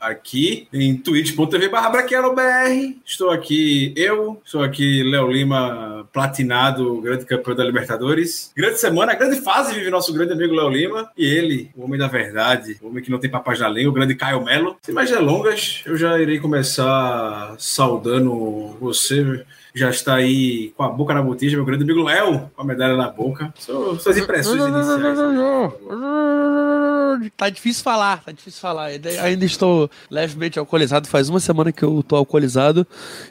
aqui em twitch.tv barra. Estou aqui, eu, estou aqui Léo Lima, platinado, grande campeão da Libertadores. Grande semana, grande fase vive nosso grande amigo Léo Lima. E ele, o homem da verdade, o homem que não tem papas na língua, o grande Caio Melo. Sem mais delongas, eu já irei começar saudando você, já está aí com a boca na botija, meu grande amigo Léo, com a medalha na boca. São suas impressões iniciais. Tá difícil falar, tá difícil falar. Ainda- estou levemente alcoolizado. Faz uma semana que eu tô alcoolizado.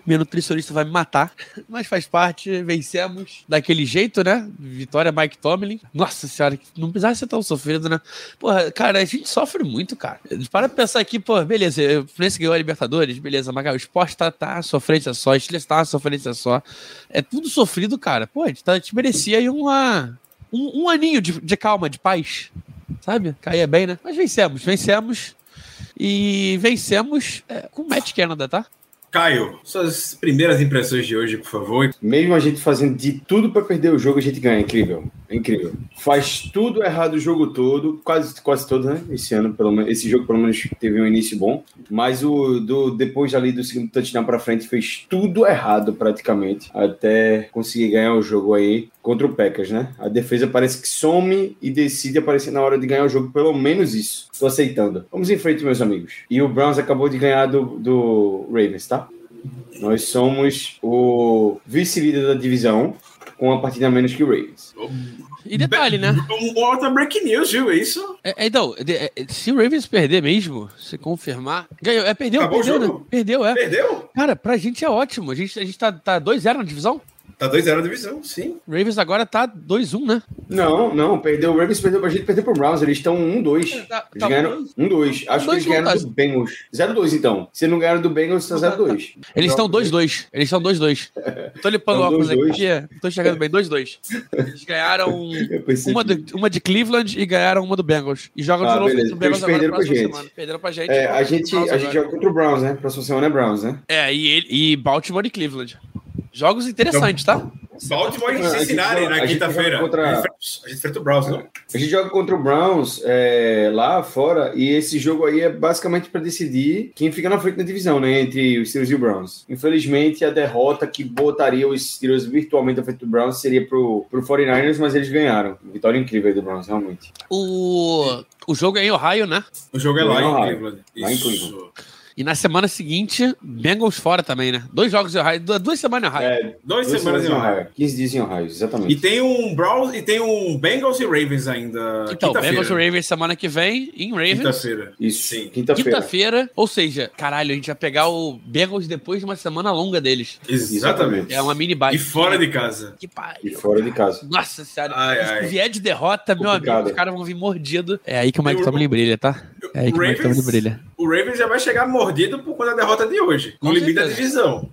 Minha nutricionista vai me matar. Mas faz parte, vencemos daquele jeito, né? Vitória Mike Tomlin. Nossa senhora, não precisava ser tão sofrido, né? Porra, cara, a gente sofre muito, cara. Para pensar aqui, pô, beleza, o Fluminense ganhou a Libertadores, beleza, cara, o esporte tá, tá sofrência só, o Steelers tá sofrência só. É tudo sofrido, cara. Pô, a gente, tá, a gente merecia aí uma, um, um aninho de, de calma, de paz sabe? Caía bem, né? Mas vencemos, vencemos. E vencemos é, com o Matt Canada, tá? Caio, suas primeiras impressões de hoje, por favor. Mesmo a gente fazendo de tudo pra perder o jogo, a gente ganha. É incrível. É incrível. Faz tudo errado o jogo todo, quase, quase todo, né? Esse ano, pelo menos. Esse jogo, pelo menos, teve um início bom. Mas o do, depois ali do segundo touchdown pra frente, fez tudo errado praticamente. Até conseguir ganhar o jogo aí contra o Packers, né? A defesa parece que some e decide aparecer na hora de ganhar o jogo. Pelo menos isso. Tô aceitando. Vamos em frente, meus amigos. E o Browns acabou de ganhar do, do Ravens, tá? Nós somos o vice-líder da divisão, com uma partida a menos que o Ravens. E detalhe, né? Um outra break news, viu? Isso? É, é, então, de- é, se o Ravens perder mesmo, se confirmar. Ganhou, é, perdeu, Acabou o perdeu, né? jogo? Perdeu, é. Perdeu? Cara, pra gente é ótimo. A gente, a gente tá, tá 2-0 na divisão. Tá 2-0 a divisão, sim. O Ravens agora tá 2-1, né? Não, não, perdeu o Ravens, perdeu pra gente, perdeu pro Browns. Eles estão 1-2. Tá- Eles tá ganharam 1-2. Acho que eles ganharam do Bengals. 0-2, então. Se não ganharam do Bengals, tá 0-2. Eles estão 2-2. Eles estão 2-2. Tô limpando o óculos 2-2. aqui. é, Tô enxergando bem. 2-2. Eles ganharam uma, de, uma de Cleveland e ganharam uma do Bengals. E jogam Ah, de novo beleza. contra o Bengals Eles perderam agora na pra próxima gente. semana. Perderam pra gente. É, a Browns gente, a gente joga contra o Browns, né? Próxima semana é Browns, né? É, e, ele, e Baltimore e Cleveland. Jogos interessantes, tá? Baltimore e Não, a gente Cincinnati joga- na a gente quinta-feira. joga contra- A gente enfrenta- o Browns, não? A gente joga contra o Browns é, lá fora e esse jogo aí é basicamente para decidir quem fica na frente da divisão, né? Entre os Steelers e o Browns. Infelizmente, a derrota que botaria os Steelers virtualmente à frente do Browns seria pro, pro 49ers, mas eles ganharam. Vitória incrível aí do Browns, realmente. O, o jogo é em Ohio, né? O jogo é lá Lá em em Ohio. Cleveland. Lá em Isso. Cleveland. E na semana seguinte, Bengals fora também, né? Dois jogos em Ohio, du- duas semanas em Ohio. É, Duas duas semanas em Ohio. Ohio. 15 dias em Ohio, exatamente. E tem um Browns e tem um Bengals e Ravens ainda. então. Bengals e Ravens semana que vem, em Ravens. Quinta-feira. Isso, Sim. quinta-feira. Quinta-feira, ou seja, caralho, a gente vai pegar o Bengals depois de uma semana longa deles. Exatamente. É uma mini bike. E fora de casa. Que pariu. E fora de casa. Nossa senhora. Ai, Se ai. vier de derrota, meu Complicado. amigo, os caras vão vir mordido. É aí que o Mike Tomlin brilha, tá? É aí que o Mike Tomlin brilha. O Ravens já vai chegar mordido por conta da derrota de hoje, com Com o limite da divisão.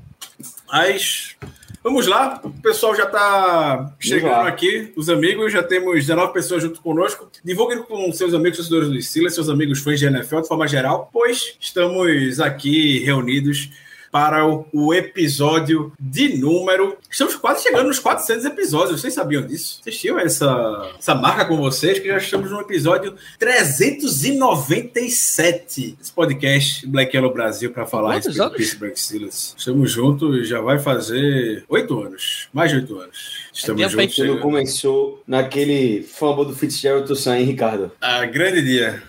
Mas vamos lá, o pessoal já está chegando aqui, os amigos, já temos 19 pessoas junto conosco. Divulguem com seus amigos, torcedores do Steelers, seus amigos fãs de NFL de forma geral, pois estamos aqui reunidos para o, o episódio de número. Estamos quase chegando nos 400 episódios. Vocês sabiam disso? Vocês tinham essa, essa marca com vocês que já estamos no episódio 397 desse podcast Black Yellow Brasil para falar Quantos do anos? Pittsburgh Steelers. Estamos juntos, já vai fazer oito anos, mais de oito anos. Estamos hein? juntos. Tudo começou naquele fumble do Fitzgerald Toussaint Ricardo. Ah, grande dia.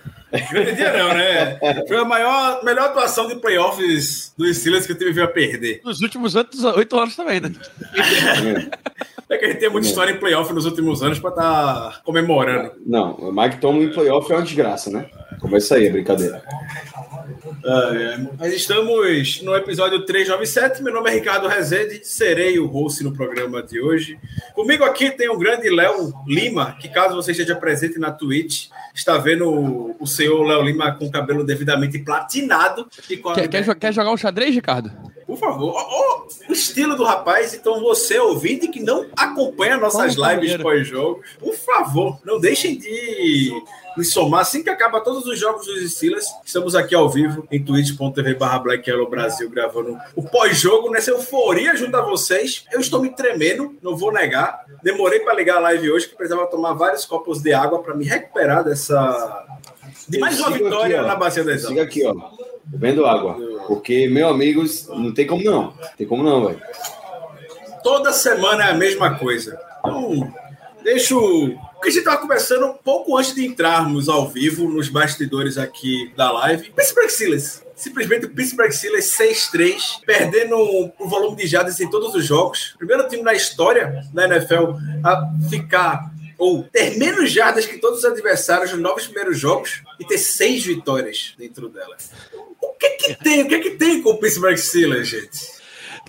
Grande dia não, né? Foi a maior, melhor atuação de playoffs dos Steelers que eu tive a perder. Nos últimos oito, oito anos também, né? É que a gente tem muita história em playoff nos últimos anos pra estar tá comemorando. Não, o Mike Tomlin em playoff é uma desgraça, né? Começa aí a brincadeira. Ah, é. Nós estamos no episódio 397. Meu nome é Ricardo Rezende, serei o host no programa de hoje. Comigo aqui tem o grande Léo Lima, que caso você esteja presente na Twitch, está vendo o, o senhor Léo Lima com o cabelo devidamente platinado. E com a... Quer, quer, quer jogar um xadrez, Ricardo? Por favor. Oh, oh, o estilo do rapaz. Então, você, ouvinte, que não acompanha nossas Como lives pós-jogo, por favor, não deixem de me somar assim que acaba todos os jogos dos Steelers. Estamos aqui ao vivo em twitch.tv barra Black Yellow Brasil gravando o pós-jogo nessa euforia junto a vocês. Eu estou me tremendo, não vou negar. Demorei para ligar a live hoje que precisava tomar vários copos de água para me recuperar dessa de mais uma vitória aqui, na Bacia das Siga aqui, ó. Bebendo água. Porque, meu amigos, não tem como não. Tem como não, velho. Toda semana é a mesma coisa. Então, deixa o. Porque a gente estava conversando um pouco antes de entrarmos ao vivo nos bastidores aqui da live. Pittsburgh Steelers. Simplesmente o Pittsburgh Steelers 6-3, perdendo o volume de jadas em todos os jogos. Primeiro time na história da NFL a ficar ou ter menos jardas que todos os adversários nos nove primeiros jogos e ter seis vitórias dentro dela. O que que tem? O que que tem com o Pittsburgh Steelers, gente?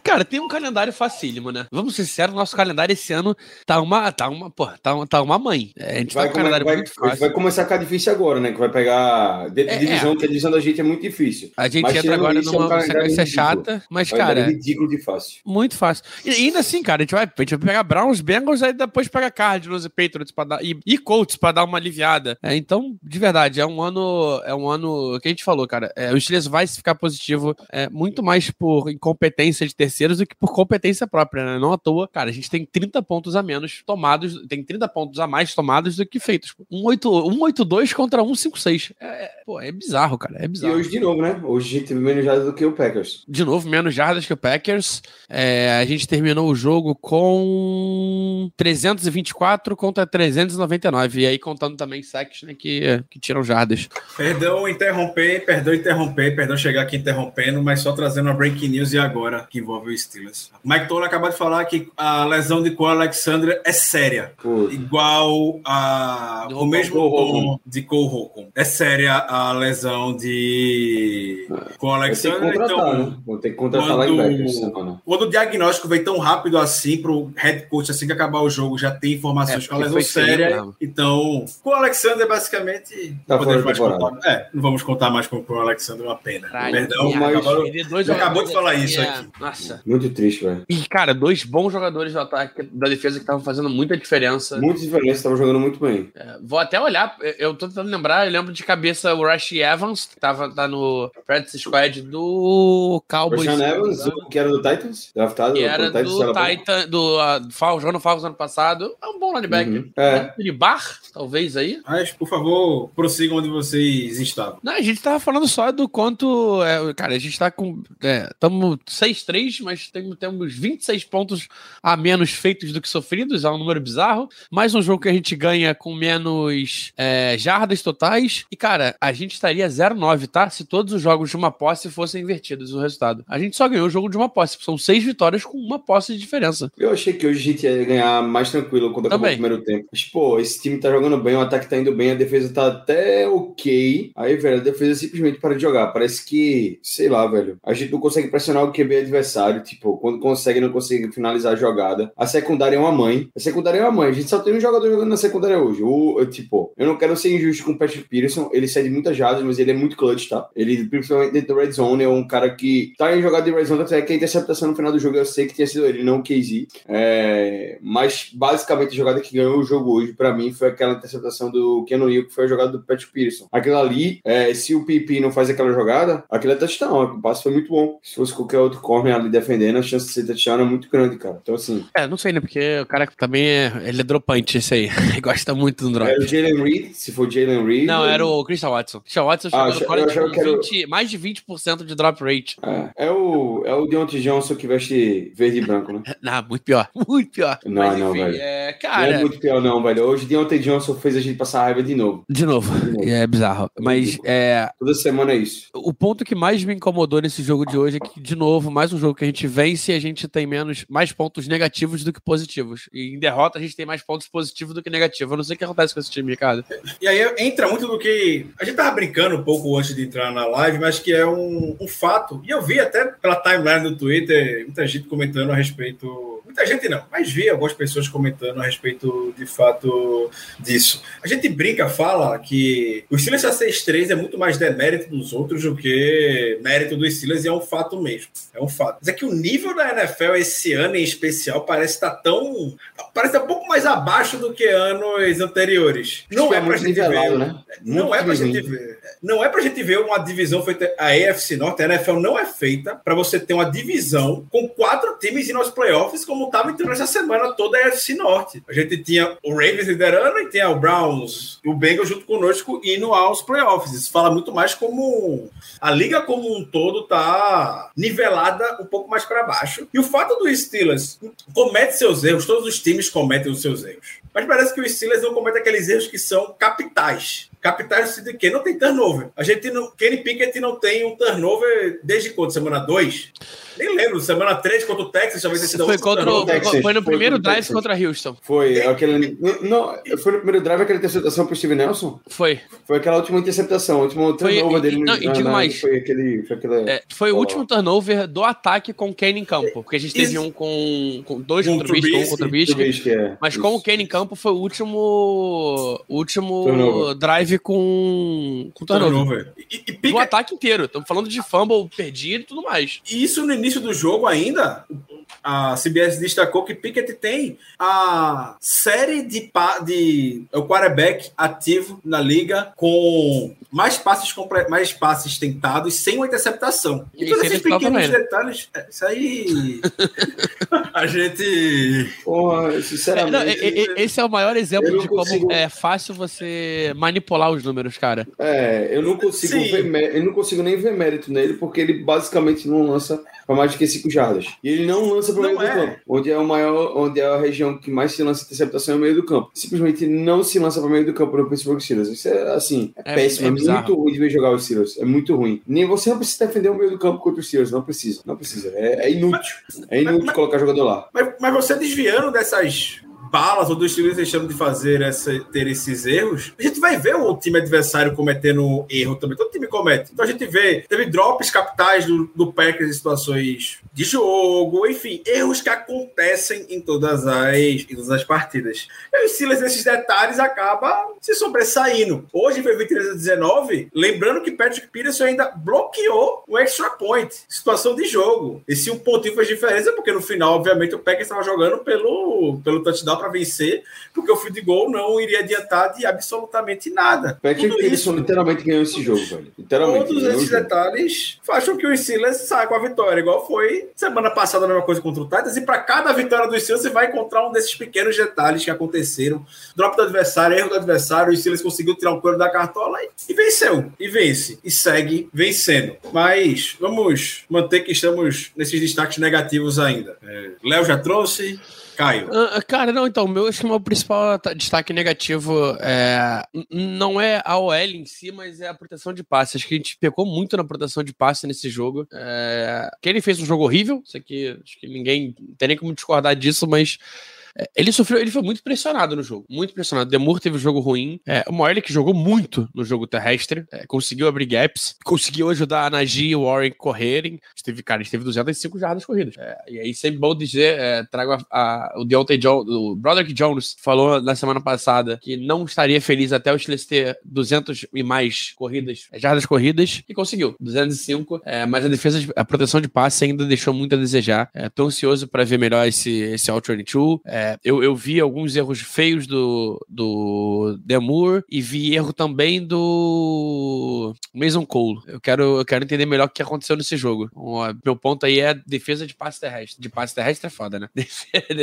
Cara, tem um calendário facílimo, né? Vamos ser sinceros, nosso calendário esse ano tá uma, tá uma, pô, tá, tá uma mãe. É, a gente vai, tá um calendário vai, muito fácil. Vai começar a ficar difícil agora, né? Que vai pegar de, é, divisão, é. que a divisão da gente é muito difícil. A gente mas, entra agora numa é um sequência chata, mas, cara. É ridículo de fácil. Muito fácil. E ainda assim, cara, a gente vai, a gente vai pegar Browns, Bengals, aí depois pega Cardinals e Patriots pra dar, e, e Colts pra dar uma aliviada. É, então, de verdade, é um ano. É um ano que a gente falou, cara. É, o Steelers vai ficar positivo é, muito mais por incompetência de terceiros do que por competência própria, né? Não à toa, cara, a gente tem 30 pontos a menos tomados, tem 30 pontos a mais tomados do que feitos. 182 contra 156. É, é, pô, é bizarro, cara. É bizarro. E hoje de novo, né? Hoje a gente teve menos jardas do que o Packers. De novo, menos jardas que o Packers. É, a gente terminou o jogo com 324 contra 399. E aí contando também sacks, né, que, que tiram jardas. Perdão interromper, perdão interromper, perdão chegar aqui interrompendo, mas só trazendo uma breaking news e agora que envolve o Steelers. Mike Toller acabou de falar que a lesão de Cole Alexander é séria. Igual a. o mesmo tom de Cole Holcomb. É séria a lesão de Cole Alexander. Então, né? Vou ter que contratar quando, quando o diagnóstico vem tão rápido assim pro head coach, assim que acabar o jogo, já tem informações é, com a lesão séria. Sim, então, com o Alexander, basicamente. Tá podemos mais contar, é, não vamos contar mais com o Alexander, é uma pena. Perdão, mas... acabou, acabou de falar isso aqui. Nossa. Muito triste, velho. E, cara, dois bons jogadores do ataque da defesa que estavam fazendo muita diferença. Muita diferença, estavam jogando muito bem. É, vou até olhar, eu tô tentando lembrar, eu lembro de cabeça o Rush Evans, que tava tá no practice squad do Cowboys. Rush Evans, que era do Titans, draftado. Que era do, do Titan, do uh, Fal, jogando Falcons ano passado. É um bom linebacker. Uhum. É. De bar, talvez aí. Mas, por favor, prossigam onde vocês estavam. Não, a gente tava falando só do quanto. É, cara, a gente tá com. Estamos é, 6-3, mas tem, temos 26 pontos a menos feitos do que sofridos, é um número bizarro. Mais um jogo que a gente ganha com menos é, jardas totais. E, cara, a gente estaria 0-9, tá? Se todos os jogos de uma posse fossem invertidos o resultado. A gente só ganhou o jogo de uma posse. São seis vitórias com uma posse de diferença. Eu achei que hoje a gente ia ganhar mais tranquilo quando acabou o primeiro tempo. Mas, pô, esse time tá jogando bem, o ataque tá indo bem, a defesa tá até ok. Aí, velho, a defesa simplesmente para de jogar. Parece que, sei lá, velho, a gente não consegue pressionar o QB adversário. Tipo, quando consegue, não consegue finalizar a jogada. A secundária é uma mãe. A secundária é uma mãe. A gente só tem um jogador jogando na secundária hoje. O, tipo, eu não quero ser injusto com o Patrick Peterson. Ele cede muitas jardas, mas ele é muito clutch, tá? Ele, principalmente dentro do red zone, é um cara que tá em jogada de red zone, até que a interceptação no final do jogo eu sei que tinha sido ele, não o KZ. É, mas basicamente a jogada que ganhou o jogo hoje, para mim, foi aquela interceptação do Ken Hill, que foi a jogada do Patrick Peterson. Aquilo ali, é, se o PP não faz aquela jogada, aquilo é touchdown. O passe foi muito bom. Se fosse qualquer outro corner ali defendendo, a chance de ser touchdown é muito grande, cara. Então, assim. É, não sei, né? Porque o cara também é. Ele é dropante, esse aí. Ele gosta muito do drop. Era o Jalen Reed, se for Jalen Reed. Não, era o Christian Watson. Christian Watson ah, chegou no 40, 20, mais de 20% de drop rate. É, é o, é o Deontay Johnson que veste verde e branco, né? não, muito pior. Muito pior. Não, Mas, não, enfim, velho. É, cara... Não é muito pior, não, velho. Hoje Deontay Johnson fez a gente passar raiva de novo. De novo. De novo. É bizarro. Mas é. Toda semana é isso. O ponto que mais me incomodou nesse jogo de hoje é que, de novo, mais um jogo que a gente vence, a gente tem menos, mais pontos negativos do que positivos. E em derrota, a gente tem mais pontos positivos do que negativos. Eu não sei o que acontece com esse time, Ricardo. E aí entra muito do que. A gente tava brincando um pouco antes de entrar na live, mas que é um, um fato. E eu vi até pela timeline do Twitter muita gente comentando a respeito muita gente não, mas vi algumas pessoas comentando a respeito de fato disso. A gente brinca, fala que o Steelers a 6-3 é muito mais demérito dos outros do que mérito dos Steelers e é um fato mesmo. É um fato. Mas é que o nível da NFL esse ano em especial parece estar tão. Parece estar um pouco mais abaixo do que anos anteriores. Não é, é pra gente ver. Né? Não é pra gente ver. Não é pra gente ver uma divisão feita. A AFC Norte, a NFL não é feita para você ter uma divisão com quatro times indo aos playoffs, como estava entrando essa semana toda a AFC Norte. A gente tinha o Ravens liderando e tinha o Browns e o Bengals junto conosco indo aos playoffs. Isso fala muito mais como a liga como um todo tá nivelada um pouco mais para baixo. E o fato do Steelers comete seus erros, todos os times cometem os seus erros. Mas parece que o Steelers não comete aqueles erros que são capitais. Capitais de quê? Não tem turnover. A gente não. Kenny Pickett não tem um turnover desde quando? Semana 2? Nem lembro, semana 3 contra o Texas, talvez tenha sido foi, contra o, Texas, foi no foi primeiro drive Texas. contra Houston. Foi aquele. Não, foi no primeiro drive aquela interceptação pro Steve Nelson? Foi. Foi aquela última interceptação, o último turnover foi, dele. Não, e digo mais. Foi aquele. Foi, aquela, é, foi o último turnover do ataque com o Kane em campo. Porque a gente teve Isso. um com, com dois contra o Bisque, um contra o Bisque. É. Mas com o Kane em campo foi o último. último turnover. drive com, com turnover. E, e pica... Do ataque inteiro. Estamos falando de fumble perdido e tudo mais. E isso no início do jogo ainda, a CBS destacou que Pickett tem a série de, de é o quarterback ativo na liga com mais passes mais passes tentados sem uma interceptação. E, e todos esses pequenos detalhes, é, isso aí a gente Porra, sinceramente, é, não, esse é o maior exemplo de consigo... como é fácil você manipular os números, cara. É, eu não consigo ver, eu não consigo nem ver mérito nele porque ele basicamente não lança para mais do que 5 jardas. E ele não lança para o meio é. do campo, onde é o maior, onde é a região que mais se lança interceptação é o meio do campo. Simplesmente não se lança para o meio do campo no Pittsburgh Steelers. Isso é assim, é, é péssimo, é, é muito ruim de ver jogar os Steelers. É muito ruim. Nem você não precisa defender o meio do campo contra os Steelers, não precisa, não precisa. É, é inútil. É inútil mas, colocar jogador lá. Mas, mas você desviando dessas balas ou dos times deixando de fazer essa, ter esses erros, a gente vai ver o time adversário cometendo erro também. Todo time comete. Então a gente vê, teve drops capitais do, do Packers em situações de jogo, enfim, erros que acontecem em todas as, em todas as partidas. E o Silas, nesses detalhes, acaba se sobressaindo. Hoje foi 23 a 19, lembrando que Patrick Peterson ainda bloqueou o extra point, situação de jogo. Esse um pontinho faz diferença, porque no final, obviamente, o Packers estava jogando pelo, pelo touchdown para vencer, porque o field goal não iria adiantar de absolutamente nada. Patrick Tudo isso, literalmente ganhou esse jogo, velho. Literalmente. Todos esses detalhes fazem que o Steelers saia com a vitória, igual foi semana passada a mesma coisa contra o Titans, e para cada vitória do Steelers você vai encontrar um desses pequenos detalhes que aconteceram. Drop do adversário, erro do adversário, o Steelers conseguiu tirar o couro da cartola e, e venceu. E vence. E segue vencendo. Mas vamos manter que estamos nesses destaques negativos ainda. É, Léo já trouxe. Caio. Uh, cara, não, então, meu, acho que o meu principal destaque negativo é, não é a OL em si, mas é a proteção de passe. Acho que a gente pecou muito na proteção de passe nesse jogo. É, que ele fez um jogo horrível, isso aqui, acho que ninguém tem nem como discordar disso, mas ele sofreu, ele foi muito pressionado no jogo, muito pressionado. Demur teve um jogo ruim. É, o Moelle que jogou muito no jogo terrestre, é, conseguiu abrir gaps, conseguiu ajudar a Najee e o Warren correrem. Esteve, cara, esteve 205 jardas corridas. É, e aí, sempre bom dizer, é, trago a, a, o Deontay Jones, o Broderick Jones falou na semana passada que não estaria feliz até o Steelers ter 200 e mais corridas, é, jardas corridas, e conseguiu, 205. mas a defesa, a proteção de passe ainda deixou muito a desejar. É, tô ansioso para ver melhor esse, esse All 22. É, é, eu, eu vi alguns erros feios do, do Demur e vi erro também do Mason Cole. Eu quero, eu quero entender melhor o que aconteceu nesse jogo. O meu ponto aí é defesa de passe terrestre. De passe terrestre é foda, né? defesa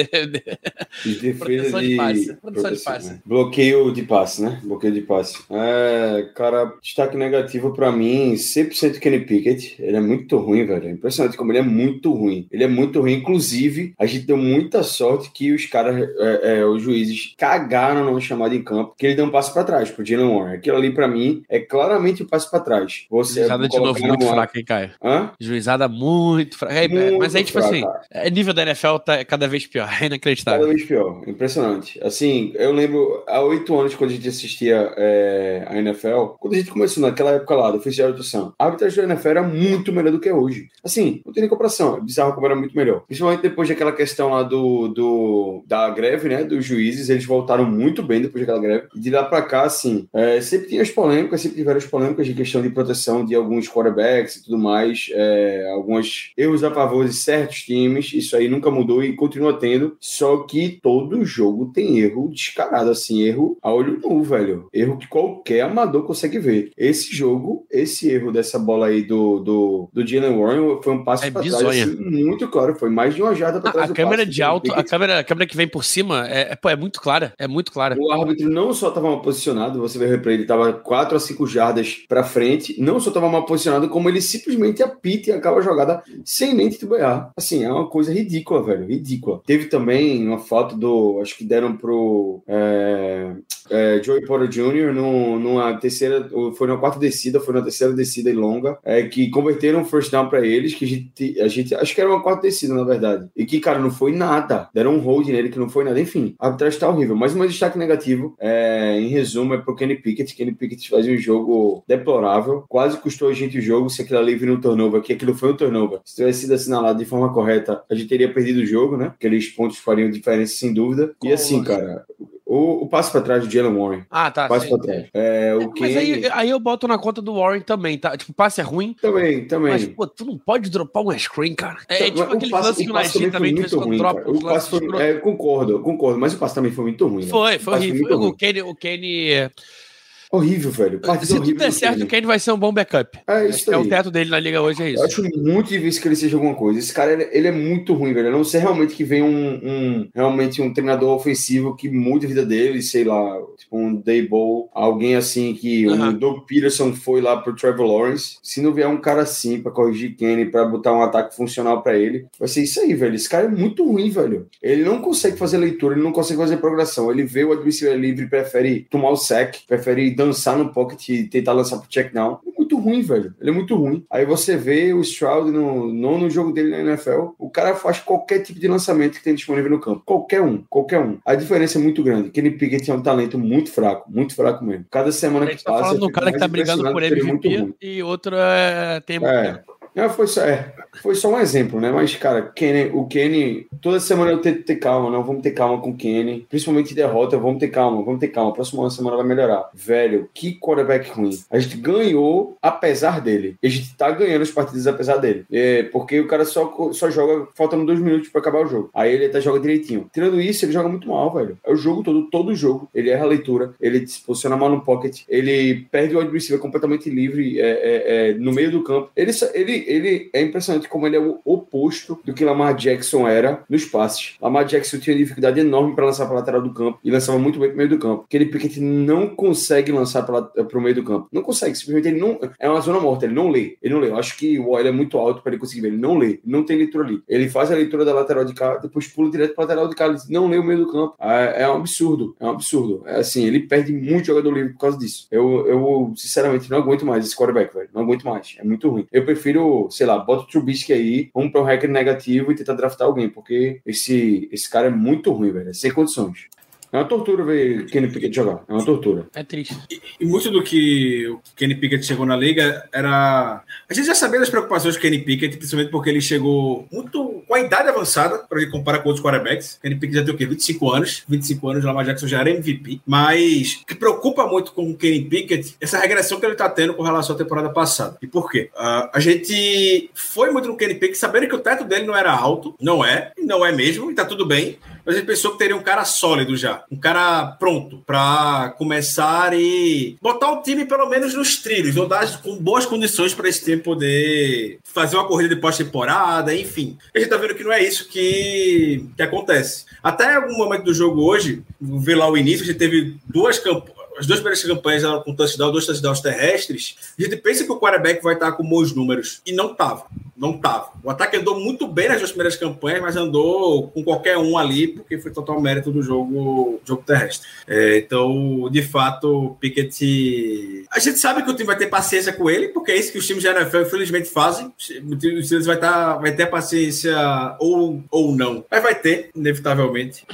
de, de passe. Proteção de passe. Né? Bloqueio de passe, né? Bloqueio de passe. É, cara, destaque negativo pra mim, 100% Kenny Pickett. Ele é muito ruim, velho. É impressionante como ele é muito ruim. Ele é muito ruim. Inclusive, a gente deu muita sorte que os caras, é, é, os juízes, cagaram numa chamada em campo, que ele deu um passo para trás pro Jalen Warren. Aquilo ali, para mim, é claramente um passo para trás. Você Juizada de novo muito fraca, hein, Caio? Hã? Juizada muito fraca. É, Muito mas aí, tipo fraca. assim, é, nível da NFL tá cada vez pior. É inacreditável. Cada vez pior, impressionante. Assim, eu lembro há oito anos, quando a gente assistia é, a NFL, quando a gente começou naquela época lá, do oficial de atuação, a arbitragem da NFL era muito melhor do que é hoje. Assim, não tem nem comparação, é bizarro como era muito melhor. Principalmente depois daquela questão lá do, do da greve, né, dos juízes, eles voltaram muito bem depois daquela greve. E de lá pra cá, assim, é, sempre tinha as polêmicas, sempre tiveram as polêmicas de questão de proteção de alguns quarterbacks e tudo mais, é, alguns erros a favor de certos times, isso aí nunca mudou e continua tendo, só que todo jogo tem erro descarado, assim, erro a olho nu, velho. Erro que qualquer amador consegue ver. Esse jogo, esse erro dessa bola aí do, do, do Jalen Warren foi um passo É pra bizonha. trás, assim, muito claro, foi mais de uma jarda pra A, trás a do câmera de alto, a câmera, a câmera que vem por cima é, é, pô, é muito clara. É muito clara. O árbitro não só estava mal posicionado, você vê o replay, ele estava 4 a 5 jardas para frente, não só estava mal posicionado, como ele simplesmente apita e acaba a jogada sem nem titubear. Assim, é uma coisa ridícula, velho, ridícula. Teve também uma foto do, acho que deram pro é, é, Joey Porter Jr. No, numa terceira, foi na quarta descida, foi na terceira descida e longa, é, que converteram um first down para eles, que a gente, a gente, acho que era uma quarta descida, na verdade, e que, cara, não foi nada. Deram um hold nele que não foi nada. Enfim, a arbitragem tá horrível. Mas um destaque negativo, é, em resumo, é pro Kenny Pickett. Kenny Pickett faz um jogo deplorável, quase custou a gente o jogo se aquilo ali vira um turnover, que aquilo foi um turnover. Se tivesse sido assinalado de forma correta, a gente teria perdido o jogo, né? Aqueles pontos fariam diferença, sem dúvida. E assim, cara, o, o passo para trás do Jalen Warren. Ah, tá. Passo para trás. É, o Mas aí, aí eu boto na conta do Warren também, tá? Tipo, passe é ruim, Também, também. mas, pô, tu não pode dropar um screen, cara. É, Então, tipo o aquele passe- lance que o Najee também, de em quando dropa. O passe foi, é, concordo, concordo, mas o passe também foi muito ruim. né? Foi, foi horrível. ruim. O Kenny, o Kenny. Horrível, velho. Partida Se tudo der certo, o Kenny vai ser um bom backup. É isso É aí. o teto dele na liga hoje, é Eu isso. acho muito difícil que ele seja alguma coisa. Esse cara, ele, ele é muito ruim, velho. A não ser realmente que venha um, um- realmente um treinador ofensivo que mude a vida dele, sei lá, tipo um Dayball, alguém assim que Aham. o Doug Peterson foi lá pro Trevor Lawrence. Se não vier um cara assim pra corrigir Kenny, pra botar um ataque funcional pra ele, vai ser isso aí, velho. Esse cara é muito ruim, velho. Ele não consegue fazer leitura, ele não consegue fazer progressão. Ele vê o adversário livre, prefere tomar o sack, prefere dançar no pocket e tentar lançar pro check down. É muito ruim, velho. Ele é muito ruim. Aí você vê o Stroud no nono jogo dele na NFL, o cara faz qualquer tipo de lançamento que tem disponível no campo. Qualquer um, qualquer um. A diferença é muito grande. Kenny Pickett é um talento muito fraco, muito fraco mesmo. Cada semana que gente tá passa. falando um cara que tá brigando por porque ele é MVP e outro é, tem É. Não, foi só, é, foi só um exemplo, né? Mas, cara, Kenny, o Kenny, toda semana eu tento ter calma, não vamos ter calma com o Kenny. Principalmente derrota, vamos ter calma, vamos ter calma. Próxima semana vai melhorar. Velho, que quarterback ruim. A gente ganhou apesar dele. A gente tá ganhando as partidas apesar dele. É, porque o cara só, só joga faltando dois minutos pra acabar o jogo. Aí ele até joga direitinho. Tirando isso, ele joga muito mal, velho. É o jogo todo, todo jogo. Ele erra a leitura, ele se posiciona mal no pocket, ele perde o receiver completamente livre é, é, é, no meio do campo. Ele, só- ele, é impressionante como ele é o oposto do que Lamar Jackson era nos passes. Lamar Jackson tinha dificuldade enorme para lançar para lateral do campo e lançava muito bem para meio do campo. Aquele Pickett não consegue lançar para o meio do campo. Não consegue, simplesmente ele não. É uma zona morta, ele não lê. Ele não lê. Eu acho que o OL é muito alto para ele conseguir ver. Ele não lê. Não tem leitura ali. Ele faz a leitura da lateral de cá, depois pula direto para lateral de cá. Ele não lê o meio do campo. É, é um absurdo. É um absurdo. É assim, ele perde muito jogador livre por causa disso. Eu, eu sinceramente, não aguento mais esse quarterback, velho. Não aguento mais. É muito ruim. Eu prefiro, sei lá, bota o Trubisky aí, vamos para um recorde negativo e tentar draftar alguém, porque esse, esse cara é muito ruim, velho. É sem condições. É uma tortura ver Kenny Pickett jogar. É uma tortura. É triste. E muito do que o Kenny Pickett chegou na liga era. A gente já sabia das preocupações do Kenny Pickett, principalmente porque ele chegou muito com a idade avançada, para ele comparar com outros quarterbacks. Kenny Pickett já tem o quê? 25 anos. 25 anos, Lamar Jackson já era MVP. Mas o que preocupa muito com o Kenny Pickett é essa regressão que ele tá tendo com relação à temporada passada. E por quê? Ah, a gente foi muito no Kenny Pickett sabendo que o teto dele não era alto. Não é, e não é mesmo, e tá tudo bem. Mas a gente pensou que teria um cara sólido já. Um cara pronto para começar e botar o time pelo menos nos trilhos, ou dar com boas condições para esse time poder fazer uma corrida de pós-temporada, enfim. A gente tá vendo que não é isso que, que acontece. Até algum momento do jogo hoje, ver lá o início, a gente teve duas campanhas. As duas primeiras campanhas eram com touchdown, dois touchdowns terrestres. A gente pensa que o quarterback vai estar com bons números. E não tava. Não tava. O ataque andou muito bem nas duas primeiras campanhas, mas andou com qualquer um ali, porque foi total mérito do jogo, jogo terrestre. É, então, de fato, Pickett. A gente sabe que o time vai ter paciência com ele, porque é isso que os times da NFL, infelizmente, fazem. O time dos Steelers vai, tá, vai ter paciência ou, ou não. Mas vai ter, inevitavelmente,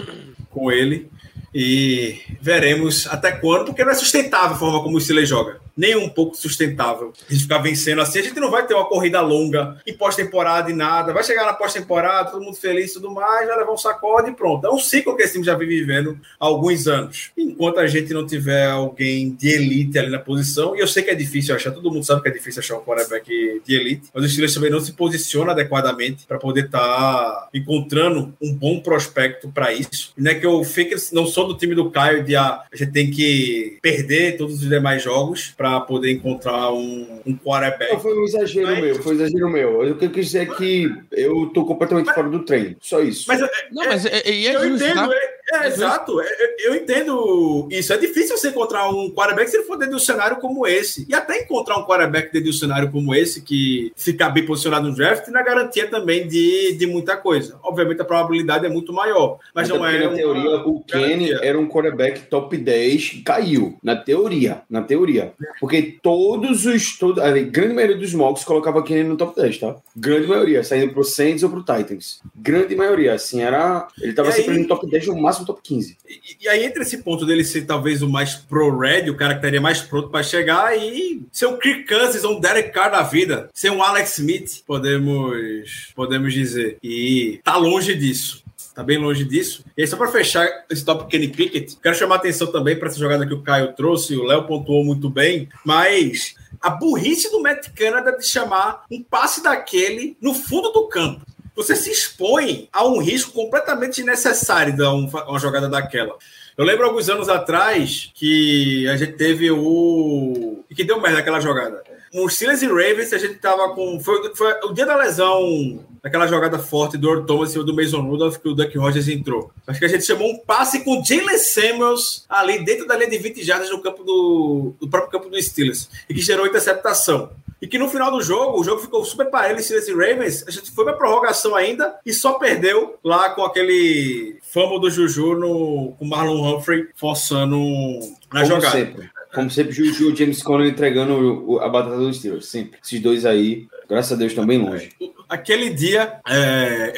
com ele. E veremos até quando, porque não é sustentável a forma como o Steelers joga nem um pouco sustentável. A gente ficar vencendo assim, a gente não vai ter uma corrida longa em pós-temporada e nada. Vai chegar na pós-temporada, todo mundo feliz e tudo mais, vai levar um sacode e pronto. É um ciclo que esse time já vem vivendo há alguns anos. Enquanto a gente não tiver alguém de elite ali na posição, e eu sei que é difícil achar, todo mundo sabe que é difícil achar um quarterback de elite, mas o Steelers também não se posiciona adequadamente para poder estar tá encontrando um bom prospecto para isso. E não é que eu fique, não sou do time do Caio de ah, a gente tem que perder todos os demais jogos para poder encontrar um, um quarterback. Não, foi um exagero mas... meu, foi um exagero meu. O que eu quis dizer é que eu tô completamente mas... fora do treino. Só isso. Mas, é, não, mas é, é, é eu justo, entendo, tá? é, é, exato, é, é, eu entendo isso. É difícil você encontrar um quarterback se ele for dentro de um cenário como esse. E até encontrar um quarterback dentro de um cenário como esse, que fica bem posicionado no draft, na garantia também de, de muita coisa. Obviamente a probabilidade é muito maior. Mas não é. Na teoria, o Kenny era um quarterback top 10, caiu. Na teoria. Na teoria. Porque todos os. Todo, a grande maioria dos mocks colocava Kenny no top 10, tá? Grande maioria, saindo pro Saints ou pro Titans. Grande maioria, assim, era. Ele tava sempre aí... no top 10 no máximo máximo top 15. E, e, aí, entre esse ponto dele ser talvez o mais pro-ready, o cara que estaria mais pronto para chegar, e ser um Kirk Cousins ou um Derek Carr da vida, ser um Alex Smith, podemos, podemos dizer. E tá longe disso. Tá bem longe disso. E aí, só para fechar esse top Kenny Pickett, quero chamar atenção também para essa jogada que o Caio trouxe, o Léo pontuou muito bem, mas a burrice do Matt Canada de chamar um passe daquele no fundo do campo você se expõe a um risco completamente desnecessário de uma, jogada daquela. Eu lembro alguns anos atrás que a gente teve o. que deu merda aquela jogada. No Steelers e Ravens, a gente tava com. Foi, foi o dia da lesão, daquela jogada forte do Earl Thomas e do Mason Rudolph, que o Duck Rogers entrou. Acho que a gente chamou um passe com Jalen Samuels ali dentro da linha de 20 jardas no campo do, do próprio campo do Steelers, e que gerou interceptação. E que no final do jogo, o jogo ficou super parelho em Steelers e Ravens. A gente foi pra prorrogação ainda e só perdeu lá com aquele famo do Juju no, com Marlon Humphrey forçando na Como jogada. Sempre. Como sempre, Juju e James Conner entregando a batata dos Steelers. Sempre. Esses dois aí, graças a Deus, estão bem longe. Aquele dia, é,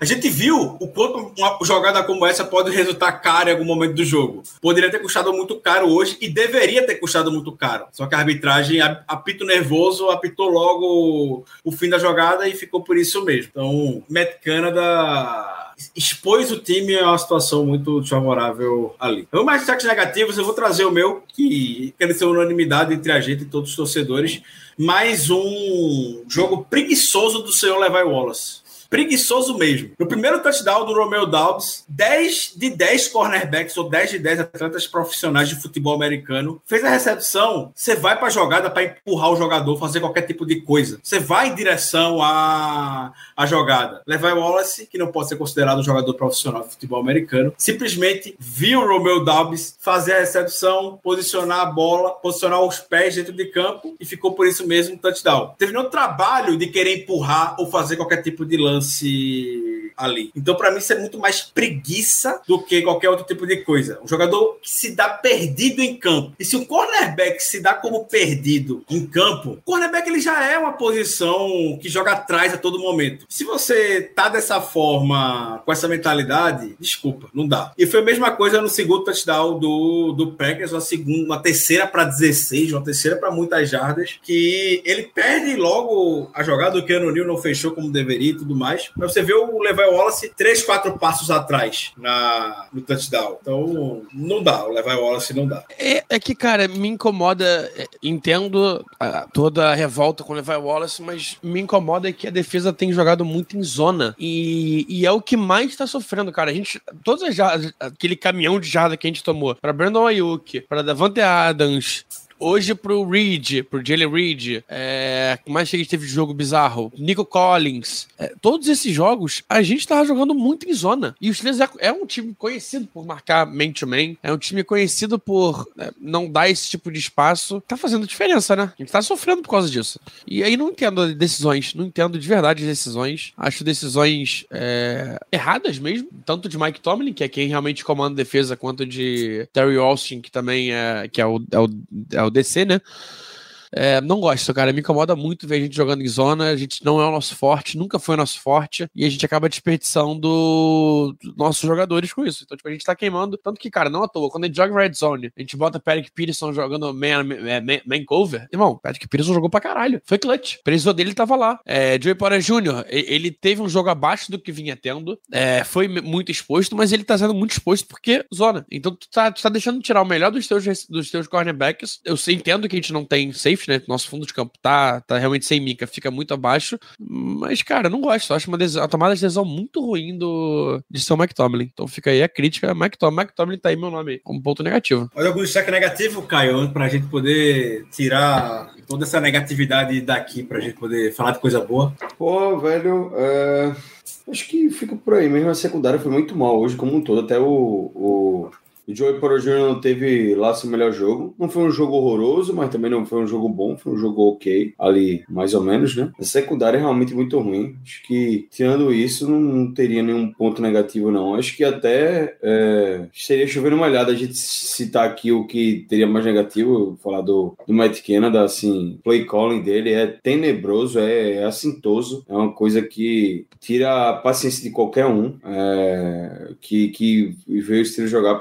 a gente viu o quanto uma jogada como essa pode resultar cara em algum momento do jogo. Poderia ter custado muito caro hoje e deveria ter custado muito caro. Só que a arbitragem, apito nervoso, apitou logo o fim da jogada e ficou por isso mesmo. Então, Matt Canada expôs o time a uma situação muito desfavorável ali. Vamos mais destaques negativos, eu vou trazer o meu, que quer ser unanimidade entre a gente e todos os torcedores. Mais um jogo preguiçoso do senhor Levi Wallace preguiçoso mesmo. No primeiro touchdown do Romeo Dobbs, 10 de 10 cornerbacks ou 10 de 10 atletas profissionais de futebol americano fez a recepção. Você vai para a jogada para empurrar o jogador, fazer qualquer tipo de coisa. Você vai em direção à, à jogada. Levi Wallace, que não pode ser considerado um jogador profissional de futebol americano, simplesmente viu o Romeo Dobbs fazer a recepção, posicionar a bola, posicionar os pés dentro de campo e ficou por isso mesmo touchdown. Teve no trabalho de querer empurrar ou fazer qualquer tipo de lance lance ali. Então, para mim, isso é muito mais preguiça do que qualquer outro tipo de coisa. Um jogador que se dá perdido em campo. E se o cornerback se dá como perdido em campo, o cornerback ele já é uma posição que joga atrás a todo momento. Se você tá dessa forma, com essa mentalidade, desculpa, não dá. E foi a mesma coisa no segundo touchdown do, do Packers, uma segunda, uma terceira para 16, uma terceira para muitas jardas, que ele perde logo a jogada, o Keanu Neal não fechou como deveria e tudo mais mais. Mas você vê o Levi Wallace três, quatro passos atrás na, no touchdown. Então, não dá. O Levi Wallace não dá. É, é que, cara, me incomoda. É, entendo a, toda a revolta com o Levi Wallace, mas me incomoda que a defesa tem jogado muito em zona. E, e é o que mais tá sofrendo, cara. A gente. Todas as aquele caminhão de jarda que a gente tomou para Brandon Ayuk, para Davante Adams, hoje pro Reed, pro Jalen Reed, é, mais que a gente teve de jogo bizarro, Nico Collins, é, todos esses jogos a gente tava jogando muito em zona. E o Steelers é, é um time conhecido por marcar man-to-man, é um time conhecido por é, não dar esse tipo de espaço. Tá fazendo diferença, né? A gente tá sofrendo por causa disso. E aí não entendo decisões, não entendo de verdade decisões. Acho decisões é, erradas mesmo, tanto de Mike Tomlin, que é quem realmente comanda a defesa, quanto de Terry Austin, que também é, que é o, é o, é o DC, né? É, não gosto, cara. Me incomoda muito ver a gente jogando em zona. A gente não é o nosso forte, nunca foi o nosso forte. E a gente acaba desperdiçando nossos jogadores com isso. Então, tipo, a gente tá queimando. Tanto que, cara, não à toa, quando a gente joga Red Zone, a gente bota Patrick Peterson jogando man, man, man, man cover. Irmão, Patrick Peterson jogou pra caralho. Foi clutch. Precisou dele tava lá. É, Joey Porter Jr., ele teve um jogo abaixo do que vinha tendo. É, foi muito exposto, mas ele tá sendo muito exposto porque zona. Então, tu tá, tu tá deixando tirar o melhor dos teus, dos teus cornerbacks. Eu entendo que a gente não tem né? Nosso fundo de campo tá, tá realmente sem mica, fica muito abaixo. Mas, cara, não gosto. Eu acho uma, a tomada de decisão muito ruim do, de ser o Mike Tomlin. Então fica aí a crítica. Mike Tomlin tá aí meu nome como ponto negativo. Olha algum destaque negativo, Caio, pra gente poder tirar toda essa negatividade daqui, pra gente poder falar de coisa boa. Pô, velho, é... acho que fica por aí mesmo. A secundária foi muito mal hoje, como um todo. Até o, o o Joey Porter Jr. não teve lá seu melhor jogo. Não foi um jogo horroroso, mas também não foi um jogo bom. Foi um jogo ok, ali mais ou menos, né? A secundária é realmente muito ruim. Acho que, tirando isso, não, teria nenhum ponto negativo, não. Acho que até é, seria chovendo uma olhada a gente citar aqui o que teria mais negativo. Falar do, do Matt Canada, assim, play calling dele é tenebroso, é, é assintoso. É uma coisa que tira a paciência de qualquer um é, que, que veio o estilo jogar,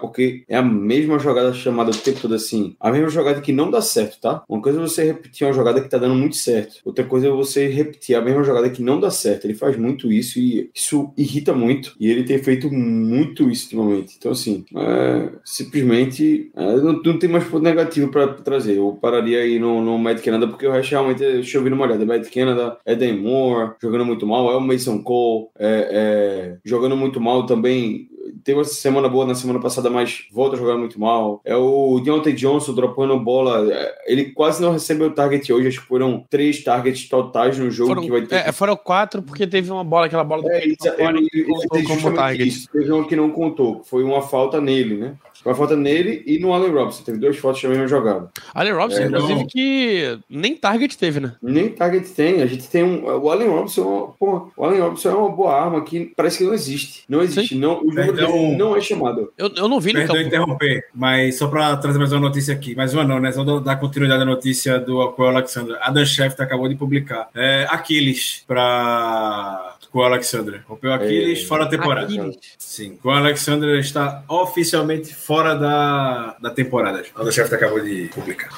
é a mesma jogada chamada o tempo todo assim. A mesma jogada que não dá certo, tá? Uma coisa é você repetir uma jogada que tá dando muito certo. Outra coisa é você repetir a mesma jogada que não dá certo. Ele faz muito isso e isso irrita muito. E ele tem feito muito isso ultimamente. Então, assim, é, simplesmente é, não, não, tem mais ponto negativo para trazer. Eu pararia aí no, no Mad Canada, porque o resto realmente é chovendo olhada. Mad Canada, Eden Moore jogando muito mal, é o Mason Cole é, é, jogando muito mal também teve uma semana boa na semana passada, mas volta a jogar muito mal. É o Deontay Johnson dropando bola. Ele quase não recebeu target hoje. Acho que foram três targets totais no jogo foram, que vai ter. É, foram quatro, porque teve uma bola, aquela bola do é, ele, ele, ele, contou como target. Isso. Teve uma que não contou, foi uma falta nele, né? Uma falta nele e no Allen Robinson. Teve duas fotos também na jogada. Allen Robinson, é, inclusive, não... que nem target teve, né? Nem target tem. A gente tem um. O Allen Robinson, pô, o Allen Robinson é uma boa arma que parece que não existe. Não existe. Não, o jogo Perdão, não é chamado. Eu, eu não vi Perdão no campo. interromper, mas só para trazer mais uma notícia aqui. Mais uma não, né? Só dar continuidade à notícia do Apoio Alexander. Adam Schefter acabou de publicar. É, Aquiles para com o Alexander. Rompeu Aquiles, é... fora da temporada. Aquiles. Sim. Com o Alexander está oficialmente fora da, da temporada. O chefe acabou de publicar.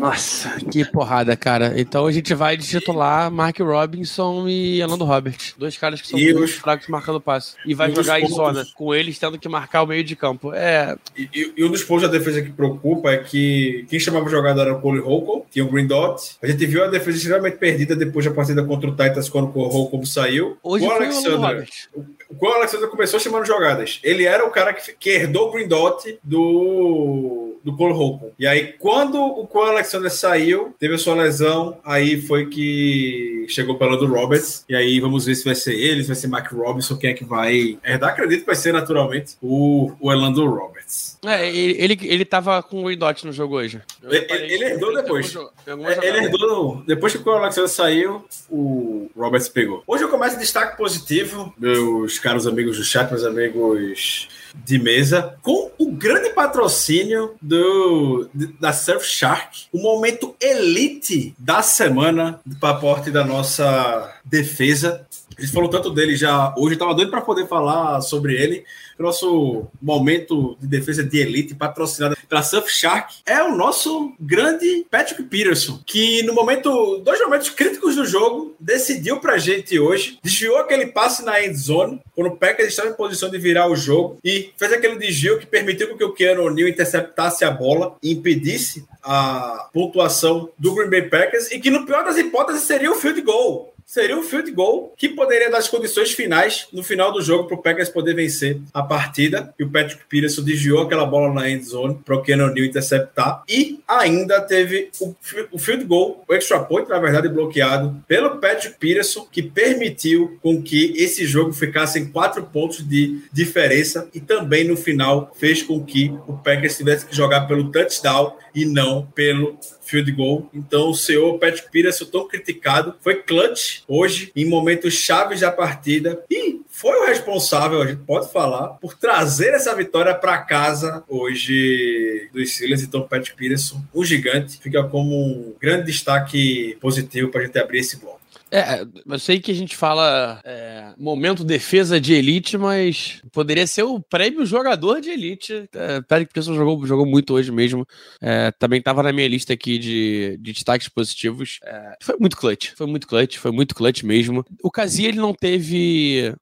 Nossa, que porrada, cara. Então a gente vai de titular Mark Robinson e Alando Robert. Dois caras que são e muito os... fracos marcando passe. E vai e jogar em pontos... zona, com eles tendo que marcar o meio de campo. É. E, e, e, um dos pontos da defesa que preocupa é que quem chamava o jogador era o Cole Holcomb, tinha o Green Dot. A gente viu a defesa extremamente perdida depois da partida contra o Titans quando o Holcomb saiu. Hoje o Alexander. O Alexander começou chamando jogadas. Ele era o cara que, que herdou o Green Dot do do Cole Holcomb. E aí, quando o Cole Alexander saiu, teve a sua lesão, aí foi que chegou pela do Roberts. E aí vamos ver se vai ser ele, se vai ser Mark Robinson, quem é que vai herdar. Acredito que vai ser naturalmente o, o Elando Roberts. É, ele, ele tava com o Indot no jogo hoje. Ele, ele, herdou depois. É, ele herdou. Depois que o Cole Alexander saiu, o Roberts pegou. Hoje eu começo destaque positivo, meus caros amigos do chat, meus amigos de mesa, com o grande patrocínio do, da Surfshark, o momento elite da semana para aporte da nossa defesa. A gente falou tanto dele já. Hoje, estava doido para poder falar sobre ele, nosso momento de defesa de elite patrocinado pela Surfshark é o nosso grande Patrick Peterson, que no momento, dois momentos críticos do jogo, decidiu pra gente hoje, desviou aquele passe na end zone, quando o Packers estava em posição de virar o jogo e fez aquele desvio que permitiu que o Keanu O'Neal interceptasse a bola e impedisse a pontuação do Green Bay Packers e que no pior das hipóteses seria o field goal seria um field goal que poderia dar as condições finais no final do jogo para o Packers poder vencer a partida. E o Patrick Peterson desviou aquela bola na end zone para o Keanu Neal interceptar. E ainda teve o, o field goal, o extra point, na verdade, bloqueado pelo Patrick Peterson, que permitiu com que esse jogo ficasse em quatro pontos de diferença e também no final fez com que o Packers tivesse que jogar pelo touchdown e não pelo field goal. Então, o senhor Patrick Peterson, tão criticado, foi clutch hoje, em momentos chaves da partida, e foi o responsável, a gente pode falar, por trazer essa vitória para casa hoje dos Steelers. Então, Patrick Peterson, o gigante, fica como um grande destaque positivo para a gente abrir esse bloco. É, eu sei que a gente fala é, momento defesa de elite, mas poderia ser o prêmio jogador de elite. É, Patrick Pearson jogou, jogou muito hoje mesmo. É, também estava na minha lista aqui de, de destaques positivos. É, foi muito clutch, foi muito clutch, foi muito clutch mesmo. O Kazi, ele não teve.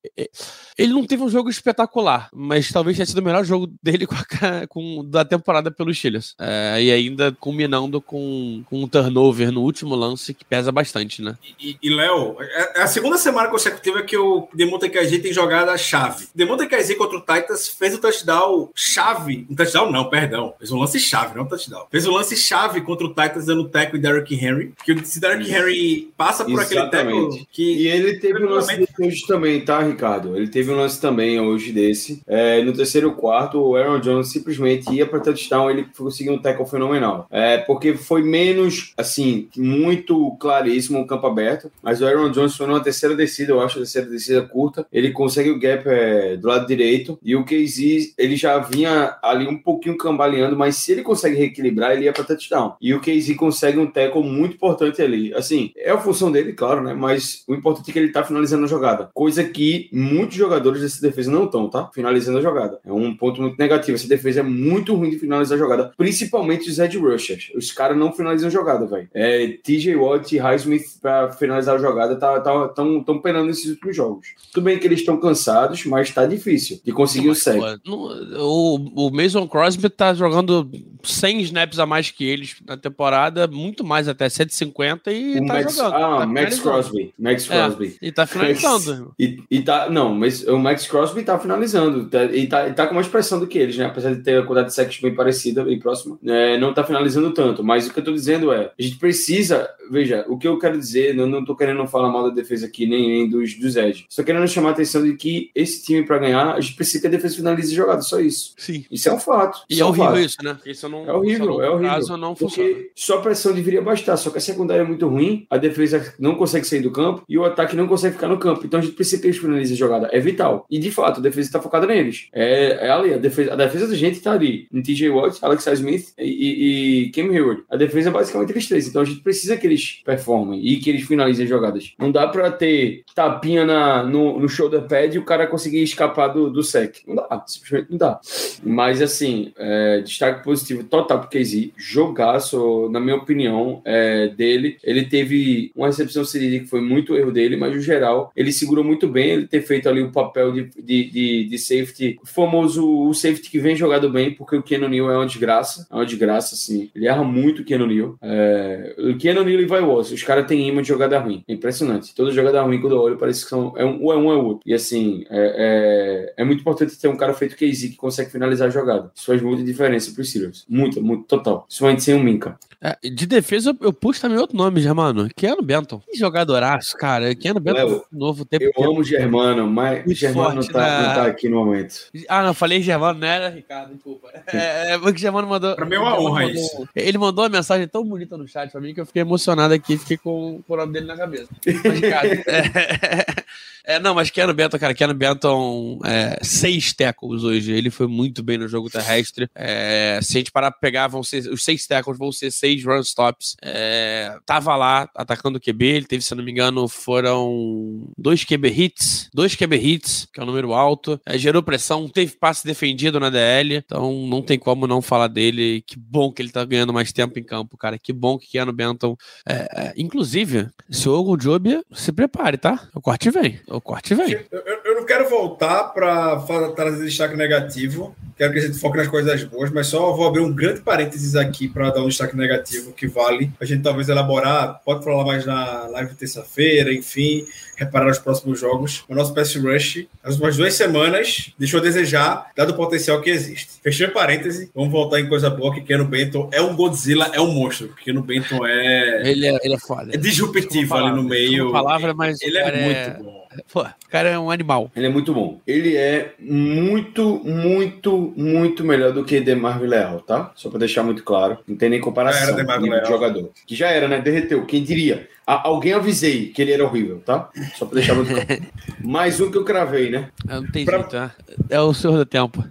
Ele não teve um jogo espetacular, mas talvez tenha sido o melhor jogo dele com, a, com da temporada pelos Steelers. É, e ainda combinando com, com um turnover no último lance que pesa bastante, né? E, e Léo, é, é a segunda semana consecutiva que o Demonte KG tem jogado a chave. Demonte KG contra o Titans fez o touchdown chave. Um touchdown não, perdão. Fez um lance chave, não um touchdown. Fez um lance chave contra o Titans dando teco em Derrick Henry. Que se Derrick Henry passa por Exatamente. aquele teco que... E ele teve um lance hoje também, tá, Ricardo? Ele teve um lance também hoje desse. É, no terceiro quarto, o Aaron Jones simplesmente ia para touchdown, ele conseguiu um tackle fenomenal. É, porque foi menos, assim, muito claríssimo o campo aberto, mas o Aaron Jones foi numa terceira descida, eu acho, terceira descida curta. Ele consegue o gap é, do lado direito e o KZ, ele já vinha ali um pouquinho cambaleando, mas se ele consegue reequilibrar, ele ia para touchdown. E o KZ consegue um tackle muito importante ali. Assim, é a função dele, claro, né? Mas o importante é que ele tá finalizando a jogada. Coisa que muitos jogadores dessa defesa não estão, tá? Finalizando a jogada. É um ponto muito negativo. Essa defesa é muito ruim de finalizar a jogada, principalmente os edge rushers. Os caras não finalizam a jogada, velho. É, TJ Watt e Highsmith para finalizar jogada tá, tá, tão, tão penando nesses últimos jogos. Tudo bem que eles estão cansados, mas tá difícil de conseguir Mas, o no- O, o Mason Crosby tá jogando 100 snaps a mais que eles na temporada, muito mais até 150 e O tá Max, jogando. ah, tá Max. Crosby. Max É. Crosby. E tá finalizando. E, e tá, não, mas o Max Crosby tá finalizando. Tá, e, tá, e tá com mais pressão do que eles, né? Apesar de ter a quantidade de sacks bem parecida, bem próxima. É, não tá finalizando tanto. Mas o que eu tô dizendo é: a gente precisa. Veja, o que eu quero dizer, não, não tô querendo falar mal da defesa aqui, nem, nem dos, dos Edge. Só querendo chamar a atenção de que esse time, pra ganhar, a gente precisa que a defesa finalize a jogada, só isso. Sim. Isso é um fato. E é um horrível fato. isso, né? Isso não, É horrível, no é horrível. caso não funciona. Porque só pressão deveria bastar, só que a secundária é muito ruim, a defesa não consegue sair do campo e o ataque não consegue ficar no campo. Então a gente precisa que eles finalizem a jogada. É vital. E de fato, a defesa está focada neles. É, é ali, a defesa, a defesa da gente está ali. Em TJ Watt, Alexa Smith e, e, e Cam Hayward. A defesa é basicamente eles três. Então a gente precisa que eles performem e que eles finalizem jogadas. Não dá pra ter tapinha na, no, no shoulder pad e o cara conseguir escapar do, do sec. Não dá, simplesmente não dá. Mas assim, é, destaque positivo total pro KZ. Jogaço, na minha opinião, é, dele. Ele teve uma recepção cedida que foi muito erro dele, mas no geral, ele segurou muito bem. Ele ter feito ali o papel de, de, de, de safety, o famoso o safety que vem jogado bem, porque o Keanu Neal é uma desgraça. É uma desgraça, assim. Ele erra muito o Keanu Neal. É, o Keanu Neal e Vai os caras têm imã de jogada ruim. É impressionante. Toda jogada ruim, quando eu olho, parece que são, é um, ou é um é outro. E assim, é, é, é muito importante ter um cara feito KZ que consegue finalizar a jogada. Isso faz muita diferença pros Steelers. Muita, muito, total. Principalmente sem o Minka. É, de defesa, eu, eu puxo também outro nome, Germano. Keanu Benton. Que jogadoraço, cara. Keanu Benton Léo, novo tempo. Eu amo o Germano, mas o Muito Germano não forte tá, na- não tá aqui no momento. Ah, não, falei Germano, não era Ricardo, desculpa. É, é porque o Germano mandou. Pra mim é uma honra mandou- isso. Ele mandou uma mensagem tão bonita no chat pra mim que eu fiquei emocionado aqui, fiquei com, com o nome dele na cabeça. Mas, Ricardo, é, é, não, mas Keanu Benton, cara, Keanu Benton, é, seis tackles hoje. Ele foi muito bem no jogo terrestre. É, se a gente parar pra pegar, vão ser, os seis tackles vão ser seis run stops. É, tava lá atacando o QB, ele teve, se não me engano, foram dois QB hits, dois QB hits, que é um número alto. É, gerou pressão, teve passe defendido na DL, então não tem como não falar dele. Que bom que ele tá ganhando mais tempo em campo, cara. Que bom que Keanu Benton. é, é, inclusive, se o Ogo Job se prepare, tá? O corte vem. O corte vem. Eu- eu não quero voltar para trazer destaque negativo, quero que a gente foque nas coisas boas, mas só vou abrir um grande parênteses aqui para dar um destaque negativo que vale a gente talvez elaborar. Pode falar mais na live de terça-feira, enfim, reparar os próximos jogos. O nosso pass rush, as últimas duas semanas, deixou a desejar, dado o potencial que existe. Fechando parêntese, vamos voltar em coisa boa que Keno Benton é um Godzilla, é um monstro. Keno Benton é. Ele é, ele é foda. É disruptivo ali no meio. palavra, mas ele é muito bom. Pô, o cara é um animal. Ele é muito bom. Ele é muito, muito, muito melhor do que Demar Leal, tá? Só pra deixar muito claro. Não tem nem comparação. Já era Demar de jogador. Que já era, né? Derreteu. Quem diria? A- alguém avisei que ele era horrível, tá? Só pra deixar muito claro. Mais um que eu cravei, né? Não tem Pra- jeito, né? É o senhor do tempo.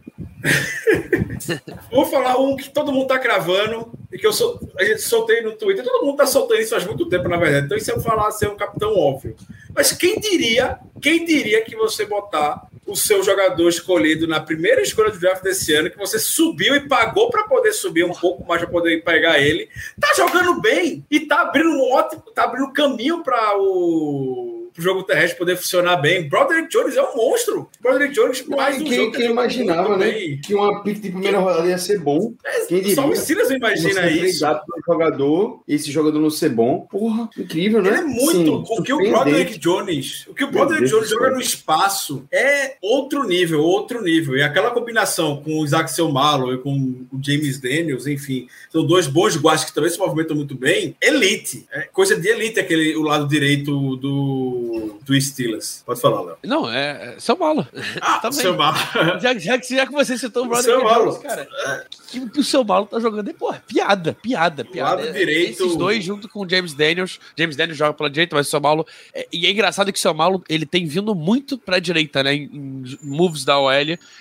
Vou falar um que todo mundo tá cravando e que eu sou, a gente soltei no Twitter. Todo mundo tá soltando isso faz muito tempo, na verdade. Então, isso eu falar ser um capitão óbvio. Mas quem diria, quem diria que você botar o seu jogador escolhido na primeira escolha do draft desse ano, que você subiu e pagou para poder subir um pouco mais para poder pegar ele, tá jogando bem e tá abrindo um ótimo, tá abrindo caminho para o pro jogo terrestre poder funcionar bem. Broderick Jones é um monstro. Broderick Jones mais um quem, jogo quem jogou imaginava, né? bem. Que uma pick de primeira rodada ia ser bom. Quem diria? Só o Silas imagina isso. um jogador, esse jogador não ser bom. Porra, incrível, né? Ele é muito. Sim, o que o. Broderick Jones. O que o Broderick Jones joga no espaço é outro nível, outro nível. E aquela combinação com o Isaac Selmalo e com o James Daniels, enfim, são dois bons guardas que também se movimentam muito bem. Elite. É coisa de elite aquele o lado direito do, do Steelers. Pode falar, Léo. Não, é, é São Paulo. Ah, Também. Selmalo. Já, já, que- já que você citou o Brother. Jones, cara, que, que o São Paulo tá jogando é, porra, piada, piada, piada. lado É, direito- Esses dois junto com o James Daniels. James Daniels joga pela direita, mas o Paulo. é, e é engraçado que o São Paulo ele tem vindo muito pra direita, né? Em, em moves da OL.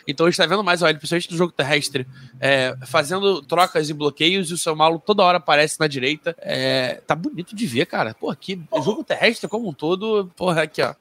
Então a gente tá vendo mais a OL, principalmente no jogo terrestre, é, fazendo trocas e bloqueios, e o São Paulo toda hora aparece na direita. É, tá bonito de ver, cara. Pô, que jogo terrestre como um todo, porra, aqui, ó.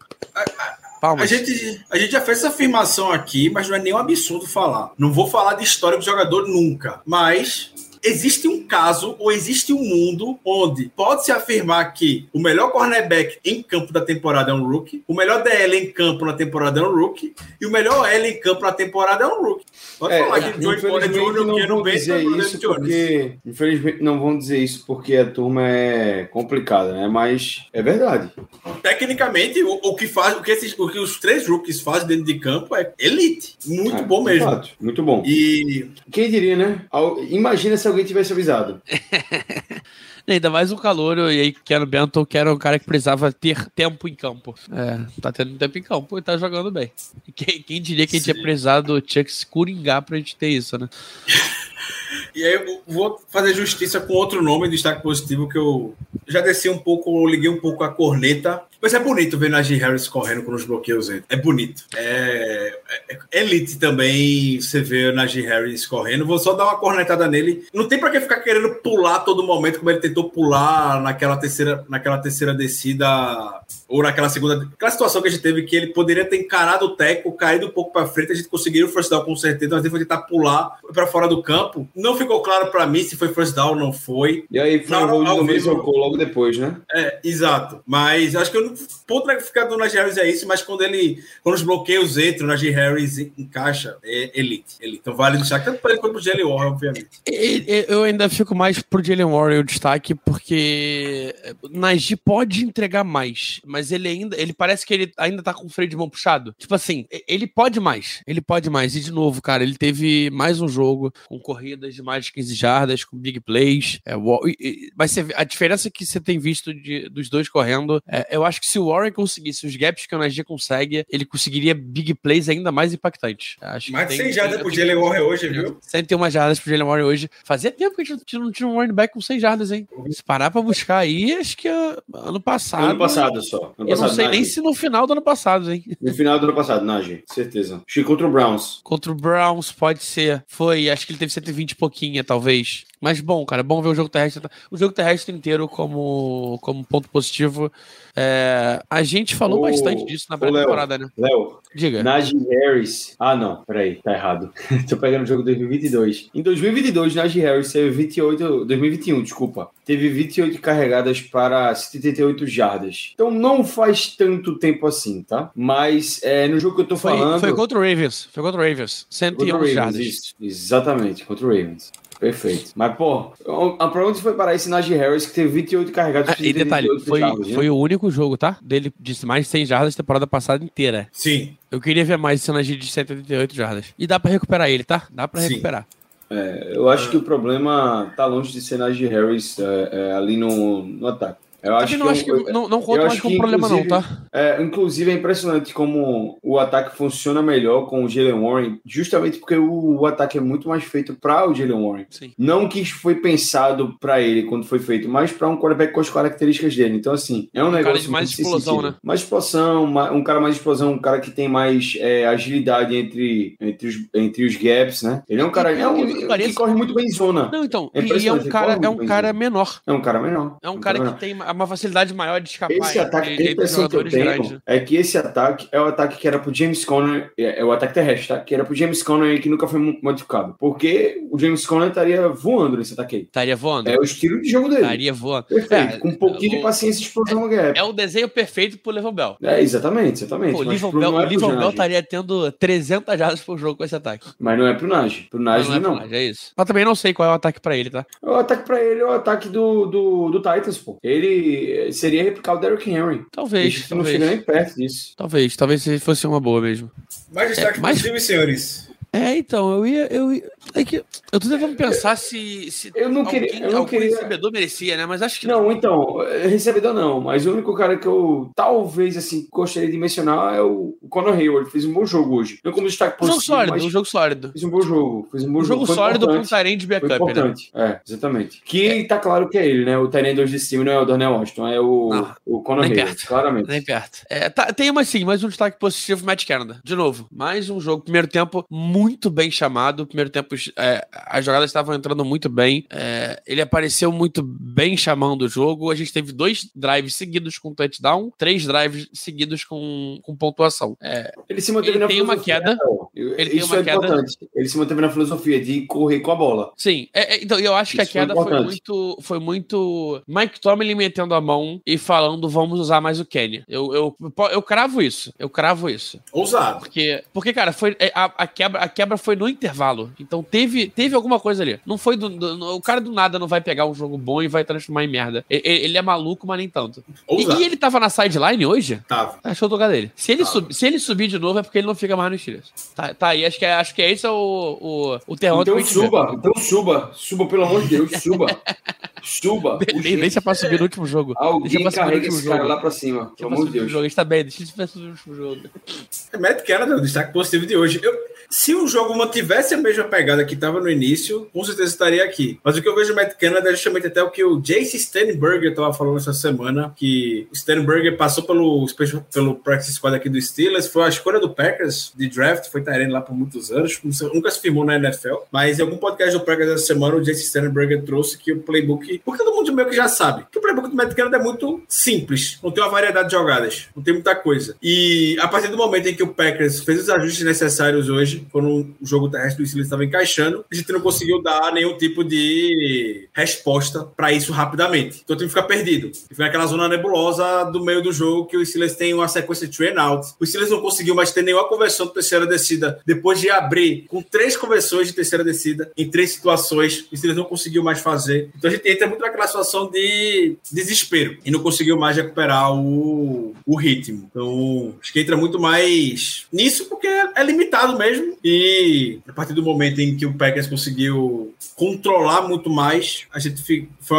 Palmas. A gente, a gente já fez essa afirmação aqui, mas não é nenhum absurdo falar. Não vou falar de história do jogador nunca, mas existe um caso ou existe um mundo onde pode-se afirmar que o melhor cornerback em campo da temporada é um rookie, o melhor DL em campo na temporada é um rookie e o melhor L em campo na temporada é um rookie. Pode É, falar que Joey Porter infelizmente Jr., não Keanu vão dizer Brandon isso Jones. porque infelizmente não vão dizer isso porque a turma é complicada, né? Mas é verdade. Tecnicamente, o, o que faz, o que, esses, o que os três rookies fazem dentro de campo é elite. Muito É, bom mesmo. fato, muito bom. E Quem diria, né? Imagina se alguém tivesse avisado. Ainda mais um calor, e aí Keanu Benton, que era um cara que precisava ter tempo em campo. É, tá tendo tempo em campo e tá jogando bem. Quem, quem diria que a gente ia precisar do Chuck se coringar pra gente ter isso, né? E aí eu vou fazer justiça com outro nome, destaque positivo, que eu já desci um pouco, liguei um pouco a corneta. Mas é bonito ver Najee Harris correndo com os bloqueios. É bonito. É, é- é elite também você vê o Najee Harris correndo. Vou só dar uma cornetada nele. Não tem pra que ficar querendo pular todo momento, como ele tentou pular naquela terceira, naquela terceira descida, ou naquela segunda. Aquela situação que a gente teve que ele poderia ter encarado o teco, caído um pouco pra frente, a gente conseguiria o first down com certeza, mas ele foi tentar pular pra fora do campo. Não ficou claro pra mim se foi first down ou não foi. E aí foi Não, o não, hold do Cole logo depois, né? É, exato. Mas acho que o ponto ficar do Najee Harris é isso, mas quando ele. Quando os bloqueios entram, o Najee Harris encaixa, é elite. elite. Então vale deixar tanto para ele quanto pro Jelly Warren, obviamente. Eu ainda fico mais pro Jalen Warren o destaque, porque Najee pode entregar mais, mas ele ainda, ele parece que ele ainda tá com o freio de mão puxado. Tipo assim, ele pode mais, ele pode mais. E de novo, cara, ele teve mais um jogo com corridas de mais de 15 jardas, com big plays. É, o- mas a diferença que você tem visto de- dos dois correndo, é, eu acho que se o Warren conseguisse os gaps que o Najee consegue, ele conseguiria big plays ainda mais impactantes. Acho que Mais de tem- 100 jardas pro Jelly Warren hoje, viu? 101 jardas pro Jalen Warren hoje. Fazia tempo que a gente não tinha um running back com 100 jardas, hein? Se parar pra buscar aí, acho que uh, ano passado. ano passado só. Ano Eu não sei nem Najee. se no final do ano passado, hein? No final do ano passado, Najee, certeza. Chico contra o Browns. Contra o Browns, pode ser. Foi, acho que ele teve 120 e pouquinho, talvez. Mas bom, cara, é bom ver o jogo terrestre. O jogo terrestre inteiro como, como ponto positivo. É, a gente falou Ô, bastante disso na pré-temporada, né? Léo, Diga. Najee Harris. Ah, não, peraí, tá errado. Tô pegando o jogo 2022. Em 2022, Najee Harris teve 28. 2021, desculpa. Teve 28 carregadas para 78 jardas. Então não faz tanto tempo assim, tá? Mas é, no jogo que eu tô Foi, falando. foi contra o Ravens. Foi contra o Ravens. contra o 111 Ravens, jardas. isso, exatamente, contra o Ravens. Perfeito. Mas, pô, a onde foi parar esse Najee Harris que teve 28 carregadas Ah, e detalhe, 78 foi, jardas, né? foi o único jogo, tá? Dele de mais de 100 jardas temporada passada inteira. Sim. Eu queria ver mais cenas de 188 jardas. E dá pra recuperar ele, tá? Dá pra Sim. recuperar. É, eu acho que o problema tá longe de ser Najee Harris é, é, ali no, no ataque. Eu acho não que, acho que eu- não, não conta mais como problema, não, tá? É, inclusive, é impressionante como o ataque funciona melhor com o Jalen Warren, justamente porque o, o ataque é muito mais feito para o Jalen Warren. Sim. Não que isso foi pensado para ele quando foi feito, mas para um quarterback com as características dele. Então, assim, é um, cara negócio de mais explosão, sentido. né? Mais explosão, um cara mais explosão, um cara que tem mais é, agilidade entre, entre, os, entre os gaps, né? Ele é um cara E, é um, que corre muito bem em zona. Não, então. É e- é um cara, é muito um cara menor. É um cara menor. É um cara menor. que tem uma facilidade maior de escapar Esse ataque, a entre, entre impressão que eu tenho grandes. é que esse ataque é o ataque que era pro James Conner, é, é o ataque terrestre, tá? Que era pro James Conner e que nunca foi mo- modificado. Porque o James Conner estaria voando nesse ataque aí. Estaria voando. É o estilo de jogo dele. Estaria voando. Perfeito. É, com um pouquinho de paciência e explosão gap. É o desenho perfeito pro Levan Bell. É, exatamente, exatamente. Pô, o pro- Bell, não é pro estaria tendo 300 jardas por jogo com esse ataque. Mas não é pro Najee. Pro Mas Najee não é não. personagem, é isso. Mas também não sei qual é o ataque pra ele, tá? O ataque pra ele é o ataque do, do, do Titans, pô. Ele seria replicar o Derrick Henry. Talvez, Isso não talvez. chega nem perto disso. Talvez, talvez fosse uma boa mesmo. Mais destaques mas- positivos, senhores. É, então, eu ia. Eu, ia- é que eu tô tentando pensar se, se Eu não alguém, queria- eu não queria- recebedor merecia, né? Mas acho que Não, então, eh, recebedor não, mas o único cara que eu talvez assim gostaria de mencionar é o o Conor Hayward. Fez um bom jogo hoje. Não como destaque Um jogo positivo, sólido, mas um jogo sólido. fez um bom jogo. Fez um bom Um jogo Foi sólido um importante. Tyrande de Foi backup, né? importante. É, exatamente. Que tá claro que é ele, né? O Tyrande 2 desse time não é o Darnell Washington, é o, Não, o Conor Hayward, perto. claramente. Nem perto. É, tá- tem uma sim, mais um destaque positivo, Matt Canada. De novo, mais um jogo. Primeiro tempo muito bem chamado. Primeiro tempo, é, as jogadas estavam entrando muito bem. É, ele apareceu muito bem chamando o jogo. A gente teve dois drives seguidos com touchdown, três drives seguidos com, com pontuação. É, Ele se manteve Ele na tem uma filosofia, queda. Léo. Ele tem Isso uma é queda. importante. Ele se manteve na filosofia de correr com a bola. Sim, é- é, então eu acho que a Isso foi queda foi importante. muito, foi muito Mike Tomlin metendo a mão e falando vamos usar mais o Kenny. Eu, eu, eu cravo isso, eu cravo isso. Ousado. Porque, porque cara, foi, é, a, a quebra, a quebra foi no intervalo. Então teve, teve alguma coisa ali. Não foi do, do- o cara do nada não vai pegar um jogo bom e vai transformar em merda. E- e- Ele, é maluco, mas nem tanto. E, e ele tava na sideline hoje? Tava. Achou o lugar dele. Se ele, sub, se ele subir de novo é porque ele não fica mais no Steelers. Tá, tá aí, acho que, é- acho que esse é o, o, o termômetro Então a gente suba, então suba. Suba, pelo amor de Deus, suba. Suba. De- Urgente. Deixa pra subir no último jogo. deixa Alguém pra subir no carrega esse cara jogo. lá pra cima, Deixa pelo pra amor subir de no Deus. jogo. Ele tá bem, deixa ele pra subir no último jogo. Matt Canada, o destaque positivo de hoje. Eu- se o jogo mantivesse a mesma pegada que estava no início, com certeza estaria aqui. Mas o que eu vejo no Matt Canada é justamente até o que o Jace Sternberger estava falando essa semana, que o Sternberger passou pelo, pelo practice squad aqui do Steelers, foi a escolha do Packers de draft, foi Tyrene lá por muitos anos, nunca se firmou na NFL, mas em algum podcast do Packers essa semana, o Jace Sternberger trouxe que o playbook, porque todo mundo meio que já sabe, que o playbook do Matt Canada é muito simples, não tem uma variedade de jogadas, não tem muita coisa. E a partir do momento em que o Packers fez os ajustes necessários hoje, quando o jogo terrestre do Steelers estava encaixando, a gente não conseguiu dar nenhum tipo de resposta para isso rapidamente. Então o time fica perdido. Foi aquela zona nebulosa do meio do jogo que o Steelers tem uma sequência de train out. O Steelers não conseguiu mais ter nenhuma conversão de terceira descida depois de abrir com três conversões de terceira descida em três situações. O Steelers não conseguiu mais fazer. Então a gente entra muito naquela situação de desespero e não conseguiu mais recuperar o, o ritmo. Então acho que entra muito mais nisso porque é limitado mesmo. E a partir do momento em que o Packers conseguiu controlar muito mais, a gente foi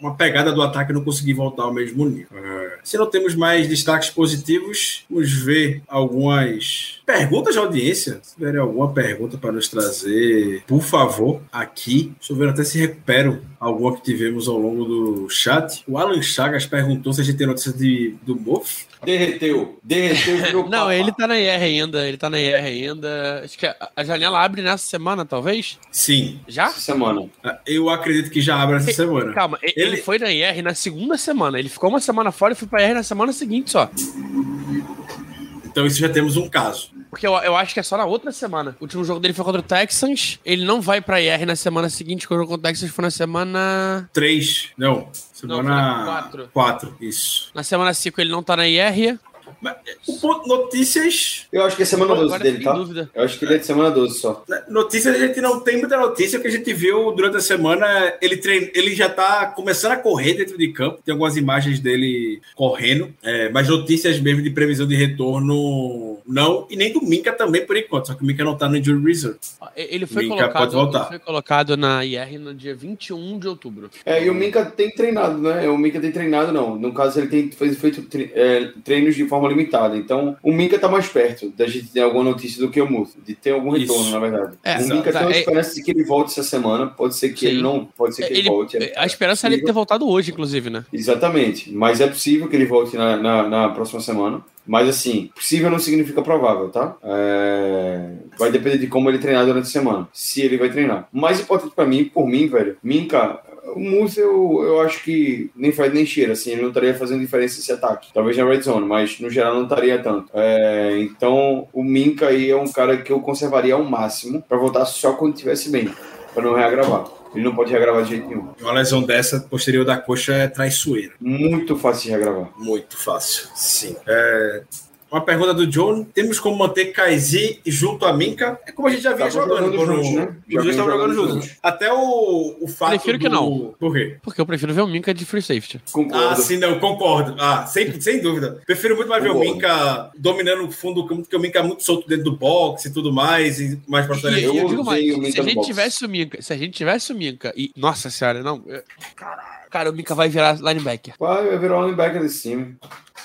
uma, pegada do ataque e não conseguir voltar ao mesmo nível. É, Se não temos mais destaques positivos, vamos ver algumas perguntas de audiência. Se tiverem alguma pergunta para nos trazer, por favor, aqui. Deixa eu ver até se recupero alguma que tivemos ao longo do chat. O Alan Chagas perguntou se a gente tem notícia de, do Moff. Derreteu. Derreteu. Não, papa. ele tá na IR ainda, ele tá na IR ainda. Acho que a, a janela abre nessa semana, talvez? Sim. Já? Essa semana. Eu acredito que já abre essa semana. Calma, ele, Ele- ele foi na IR na segunda semana. Ele ficou uma semana fora e foi pra IR na semana seguinte só. Então isso já temos um caso. Porque eu, eu acho que é só na outra semana. O último jogo dele foi contra o Texans. Ele não vai pra IR na semana seguinte, quando o jogo contra o Texans foi na semana. Três. Não. Semana quatro. quatro. Isso. Na semana 5 ele não tá na IR. Mas, o ponto, notícias. Eu acho que é semana Agora 12 eu dele, tá? dúvida. Eu acho que ele é de semana 12 só. Notícias a gente não tem muita notícia, porque a gente viu durante a semana. Ele, treina, ele já tá começando a correr dentro de campo. Tem algumas imagens dele correndo. é, mas notícias mesmo de previsão de retorno, não. E nem do Minka também, por enquanto. Só que o Minka não tá no Injury Reserve. Ele foi, Minka colocado, pode voltar. ele foi colocado na IR no dia 21 de outubro. É, e o Minka tem treinado, né? O Minka tem treinado, não. No caso, ele tem fe- feito é, treinos de forma limitada. Então, o Minka tá mais perto da gente ter alguma notícia do que o Muto, de ter algum Isso. retorno, na verdade. É, o Minka tá, tem uma é- esperança de que ele volte essa semana. Pode ser que Sim. ele não, pode ser que ele, Ele- volte. a esperança era ele ter voltado hoje, inclusive, né? Exatamente. Mas é possível que ele volte na, na, na próxima semana. Mas assim, possível não significa provável, tá? É, Vai depender de como ele treinar durante a semana. Se ele vai treinar. O mais importante pra mim, por mim, velho, Minka, o Musa eu, eu acho que nem faz nem cheira, assim, ele não estaria fazendo diferença esse ataque. Talvez na red zone, mas no geral não estaria tanto. É, Então, o Minka aí é um cara que eu conservaria ao máximo pra voltar só quando estivesse bem, pra não reagravar. Ele não pode reagravar de jeito nenhum. Uma lesão dessa, posterior da coxa, é traiçoeira. Muito fácil de reagravar. Muito fácil. Sim. É, Uma pergunta do John: temos como manter Kaizi junto a Minka? É como a gente já vinha Estavam jogando. jogando juntos, né? Os Já dois estavam jogando juntos. juntos. Até o, o fato. Prefiro que do- não. Por quê? Porque eu prefiro ver o Minka de free safety. Concordo. Ah, sim, não, concordo. Ah, sem, sem dúvida. Prefiro muito mais ver o Concordo. Minka dominando o fundo do campo, porque o Minka é muito solto dentro do boxe e tudo mais, e mais pra frente. eu, Eu digo mais, se a gente box. tivesse o Minka, se a gente tivesse o Minka e. Nossa senhora, não. eu- Cara, o Minka vai virar linebacker. Vai, vai virar o linebacker desse time.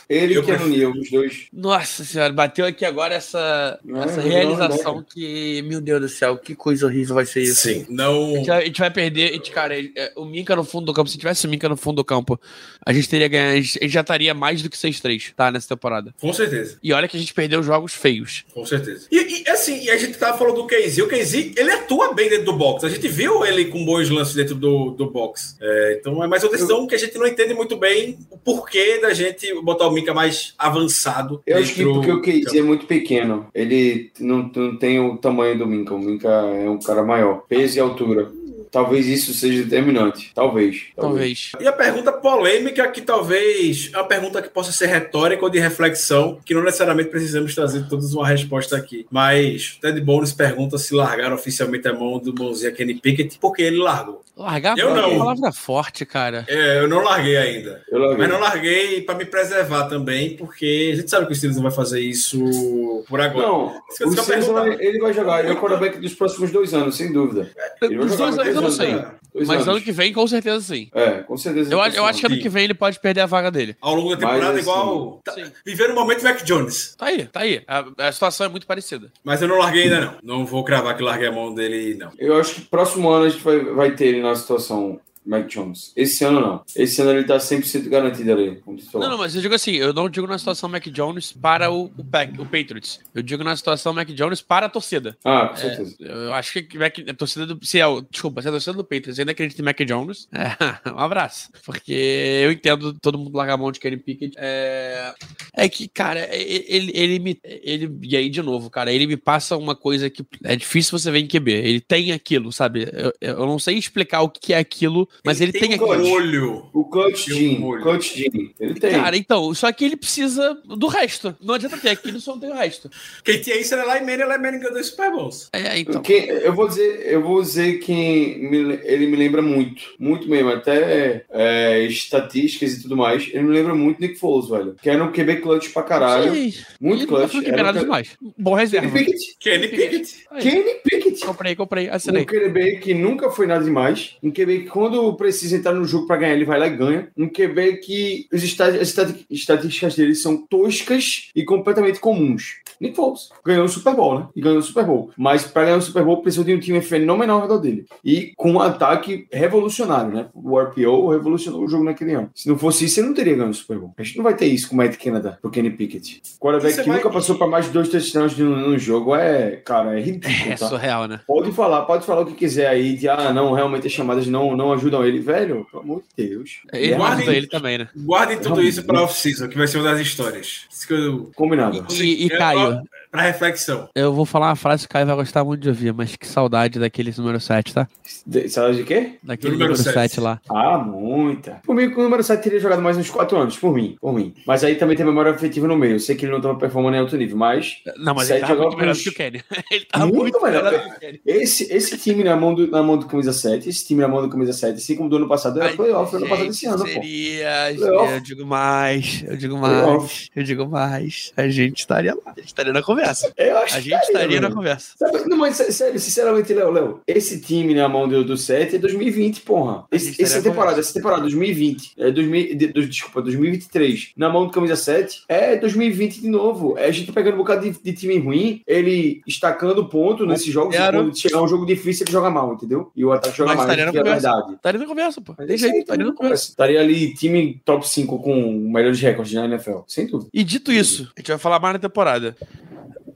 Ele Eu e Keanu prefiro. Neal, os dois. Nossa senhora, bateu aqui agora essa, É, essa realização linebacker. que, meu Deus do céu, que coisa horrível vai ser isso. Sim, A não. gente, vai, a gente vai perder, a gente, cara, é, o Minka no fundo do campo, se tivesse o Minka no fundo do campo, a gente teria ganhado, a gente, a gente já estaria mais do que 6-3, tá, nessa temporada. Com certeza. E olha que a gente perdeu jogos feios. Com certeza. E, e, assim, e a gente tava falando do Casey. O Casey, ele atua bem dentro do box. A gente viu ele com bons lances dentro do, do box. É, então é mais uma decisão que a gente não entende muito bem o porquê da gente botar o Minka mais avançado. Eu acho que porque o Casey é muito pequeno. Ele não, não tem o tamanho do Minka. O Minka é um cara maior. Peso e altura. Talvez isso seja determinante. Talvez. Talvez. E a pergunta polêmica, que talvez é uma pergunta que possa ser retórica ou de reflexão, que não necessariamente precisamos trazer todos uma resposta aqui. Mas Ted Bones pergunta se largaram oficialmente a mão do bonzinho Kenny Pickett, porque ele largou. Largar Eu é não. uma palavra forte, cara. É, eu não larguei ainda. Eu larguei. Mas não larguei para me preservar também, porque a gente sabe que o Steelers não vai fazer isso por agora. Não, Isso o Steelers vai- ele vai jogar. Ele é o quarterback dos próximos dois anos, sem dúvida. Ele vai Os jogar dois anos eu não sei. Dois Mas anos. ano que vem, com certeza sim. É, com certeza. Eu, acho- eu acho que ano que vem ele pode perder a vaga dele. Ao longo da temporada, Mas, igual. Tá, viver o momento Mac Jones. Tá aí, tá aí. A, a situação é muito parecida. Mas eu não larguei ainda, não. Não vou cravar que larguei a mão dele, não. Eu acho que próximo ano a gente vai, vai ter ele na situação Mac Jones. Esse ano não. Esse ano ele tá 100% garantido ali. Não, não, mas eu digo assim, eu não digo na situação Mac Jones para o, o, Pack, o Patriots. Eu digo na situação Mac Jones para a torcida. Ah, com certeza. Eu acho que Mac, a torcida do. Se é, desculpa, se a torcida do Patriots ainda acredita em Mac Jones, é, um abraço. Porque eu entendo todo mundo largar a mão de Kenny Pickett. É, é que, cara, ele, ele, ele me. Ele, e aí, de novo, cara, ele me passa uma coisa que é difícil você ver em QB. Ele tem aquilo, sabe? Eu, eu não sei explicar o que é aquilo, mas ele, tem, um aquilo. olho. O Clutch Tem um. Clutch Gene. Ele tem. Cara, então, só que ele precisa do resto. Não adianta ter aquilo se não tem o resto. Quem tinha isso era lá em Manning, lá em Manning ganhou dois Super Bowls. É, então. Quem- eu vou dizer, eu vou dizer que me- ele me lembra muito, muito mesmo, até é, estatísticas e tudo mais. Ele me lembra muito Nick Foles, velho. Que era um QB clutch pra caralho. Sei. Muito Ele clutch. Não foi Era um demais. Bom Kenny reserva. Pickett. Kenny Pickett. Kenny Pickett. Comprei, comprei, Um assinei. QB que nunca foi nada demais. Um QB que quando quando precisa entrar no jogo para ganhar, ele vai lá e ganha. Um QB que os estat- as estat- estatísticas dele são toscas e completamente comuns. Nick Foles ganhou o Super Bowl, né? E ganhou o Super Bowl. Mas para ganhar o Super Bowl, precisou de um time fenomenal ao redor dele. E com um ataque revolucionário, né? O RPO revolucionou o jogo naquele ano. Se não fosse isso, ele não teria ganho o Super Bowl. A gente não vai ter isso com o Matt Canada, pro Kenny Pickett. Quarterback Você que vai- nunca passou para mais de dois touchdowns no, no jogo é, cara, é ridículo, É tá? surreal, né? Pode falar, pode falar o que quiser aí, de ah, não, realmente as chamadas não, não ajudam ele. Velho, pelo amor de Deus. Ele é guarda- ajuda ele também, né? Guardem tudo isso para off-season, que vai ser uma das histórias. Isso que eu, combinado. E, e Caio, para reflexão. eu vou falar uma frase que o Caio vai gostar muito de ouvir, mas que saudade daquele número 7, tá? De, sabe de quê? Daquele Do número número 7 sete. lá. Ah, muita. Por mim, com o número 7 teria jogado mais uns 4 anos, por mim, por mim. Mas aí também tem memória afetiva no meio. Eu sei que ele não estava performando em alto nível, mas Não, mas ele tava jogava muito melhor que o Kenny. Ele tava Muito muito, melhor. melhor do que o Kenny. esse, esse time na mão, do, na mão do camisa 7, esse time na mão do camisa 7, assim como do ano passado, era playoff ano passado desse ano, pô. seria, eu digo mais, eu digo mais, Playoff. eu digo mais. A gente estaria lá, a gente estaria na conversa. Eu acho A gente estaria na conversa. Sabe, não, mas sé- sério, sinceramente, Léo, Léo, esse time na mão do, do 7 é 2020, porra. Esse, essa temporada, conversa. essa temporada 2020, é 2000, de- do- desculpa, 2023, na mão do camisa 7, é 2020 de novo. É a gente pegando um bocado de, de time ruim, ele estacando ponto nesses jogos, quando chegar um jogo difícil, ele joga mal, entendeu? E o ataque joga Mas mal, estaria na é conversa. verdade. Estaria na conversa, pô. Tem jeito, estaria na conversa. Estaria ali time top 5 com melhores recordes na NFL, sem dúvida. E dito isso, a gente vai falar mais na temporada.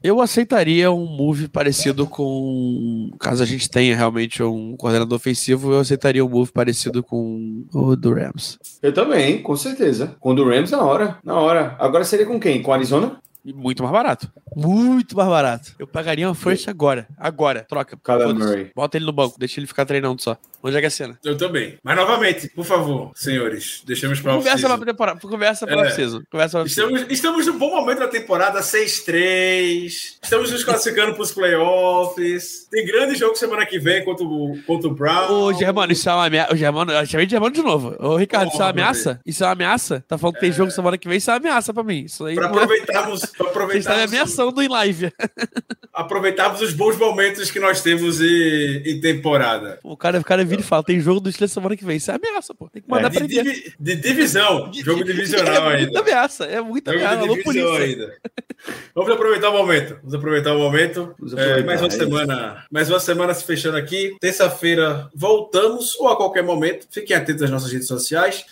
Eu aceitaria um move parecido com. Caso a gente tenha realmente um coordenador ofensivo, eu aceitaria um move parecido com o do Rams. Eu também, com certeza. Com o do Rams na hora, na hora. Agora seria com quem? Com o Arizona? Muito mais barato. Muito mais barato. Eu pagaria uma first agora. Agora. Troca. Bota ele no banco. Deixa ele ficar treinando só. Onde é que é a cena? Eu também. Mas novamente, por favor, senhores, deixamos para Conversa pra temporada. Conversa pra É. off-season. Conversa pra. Estamos, estamos num bom momento da temporada, 6-3. Estamos nos classificando para os playoffs. Tem grande jogo semana que vem contra o, contra o Brown. Ô, Germano, isso é uma ameaça. O Germano, eu chamei de Germano de novo. Ô, Ricardo, isso é uma Porra, ameaça? Isso é uma ameaça? Tá falando que tem jogo semana que vem, isso é uma ameaça pra mim. Isso aí Para é... aproveitarmos, pra está me aproveitarmos, ameaçando em live. aproveitarmos os bons momentos que nós temos em, em temporada. O cara, o cara vira e fala: tem jogo do Steelers semana que vem. Isso é ameaça, pô. Tem que mandar De, prender. divi- de divisão, jogo divisional é muita ainda. ameaça. É muita Jogo ameaça. de Alô, polícia. ainda. Vamos aproveitar o momento. Vamos aproveitar o momento. É, aproveitar, mais uma é semana. Mais uma semana se fechando aqui. Terça-feira voltamos, ou a qualquer momento. Fiquem atentos às nossas redes sociais.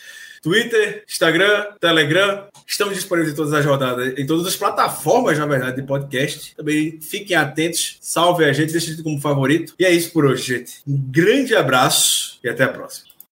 Twitter, Instagram, Telegram. Estamos disponíveis em todas as rodadas, em todas as plataformas, na verdade, de podcast. Também fiquem atentos, salve a gente, deixe como favorito. E é isso por hoje, gente. Um grande abraço e até a próxima.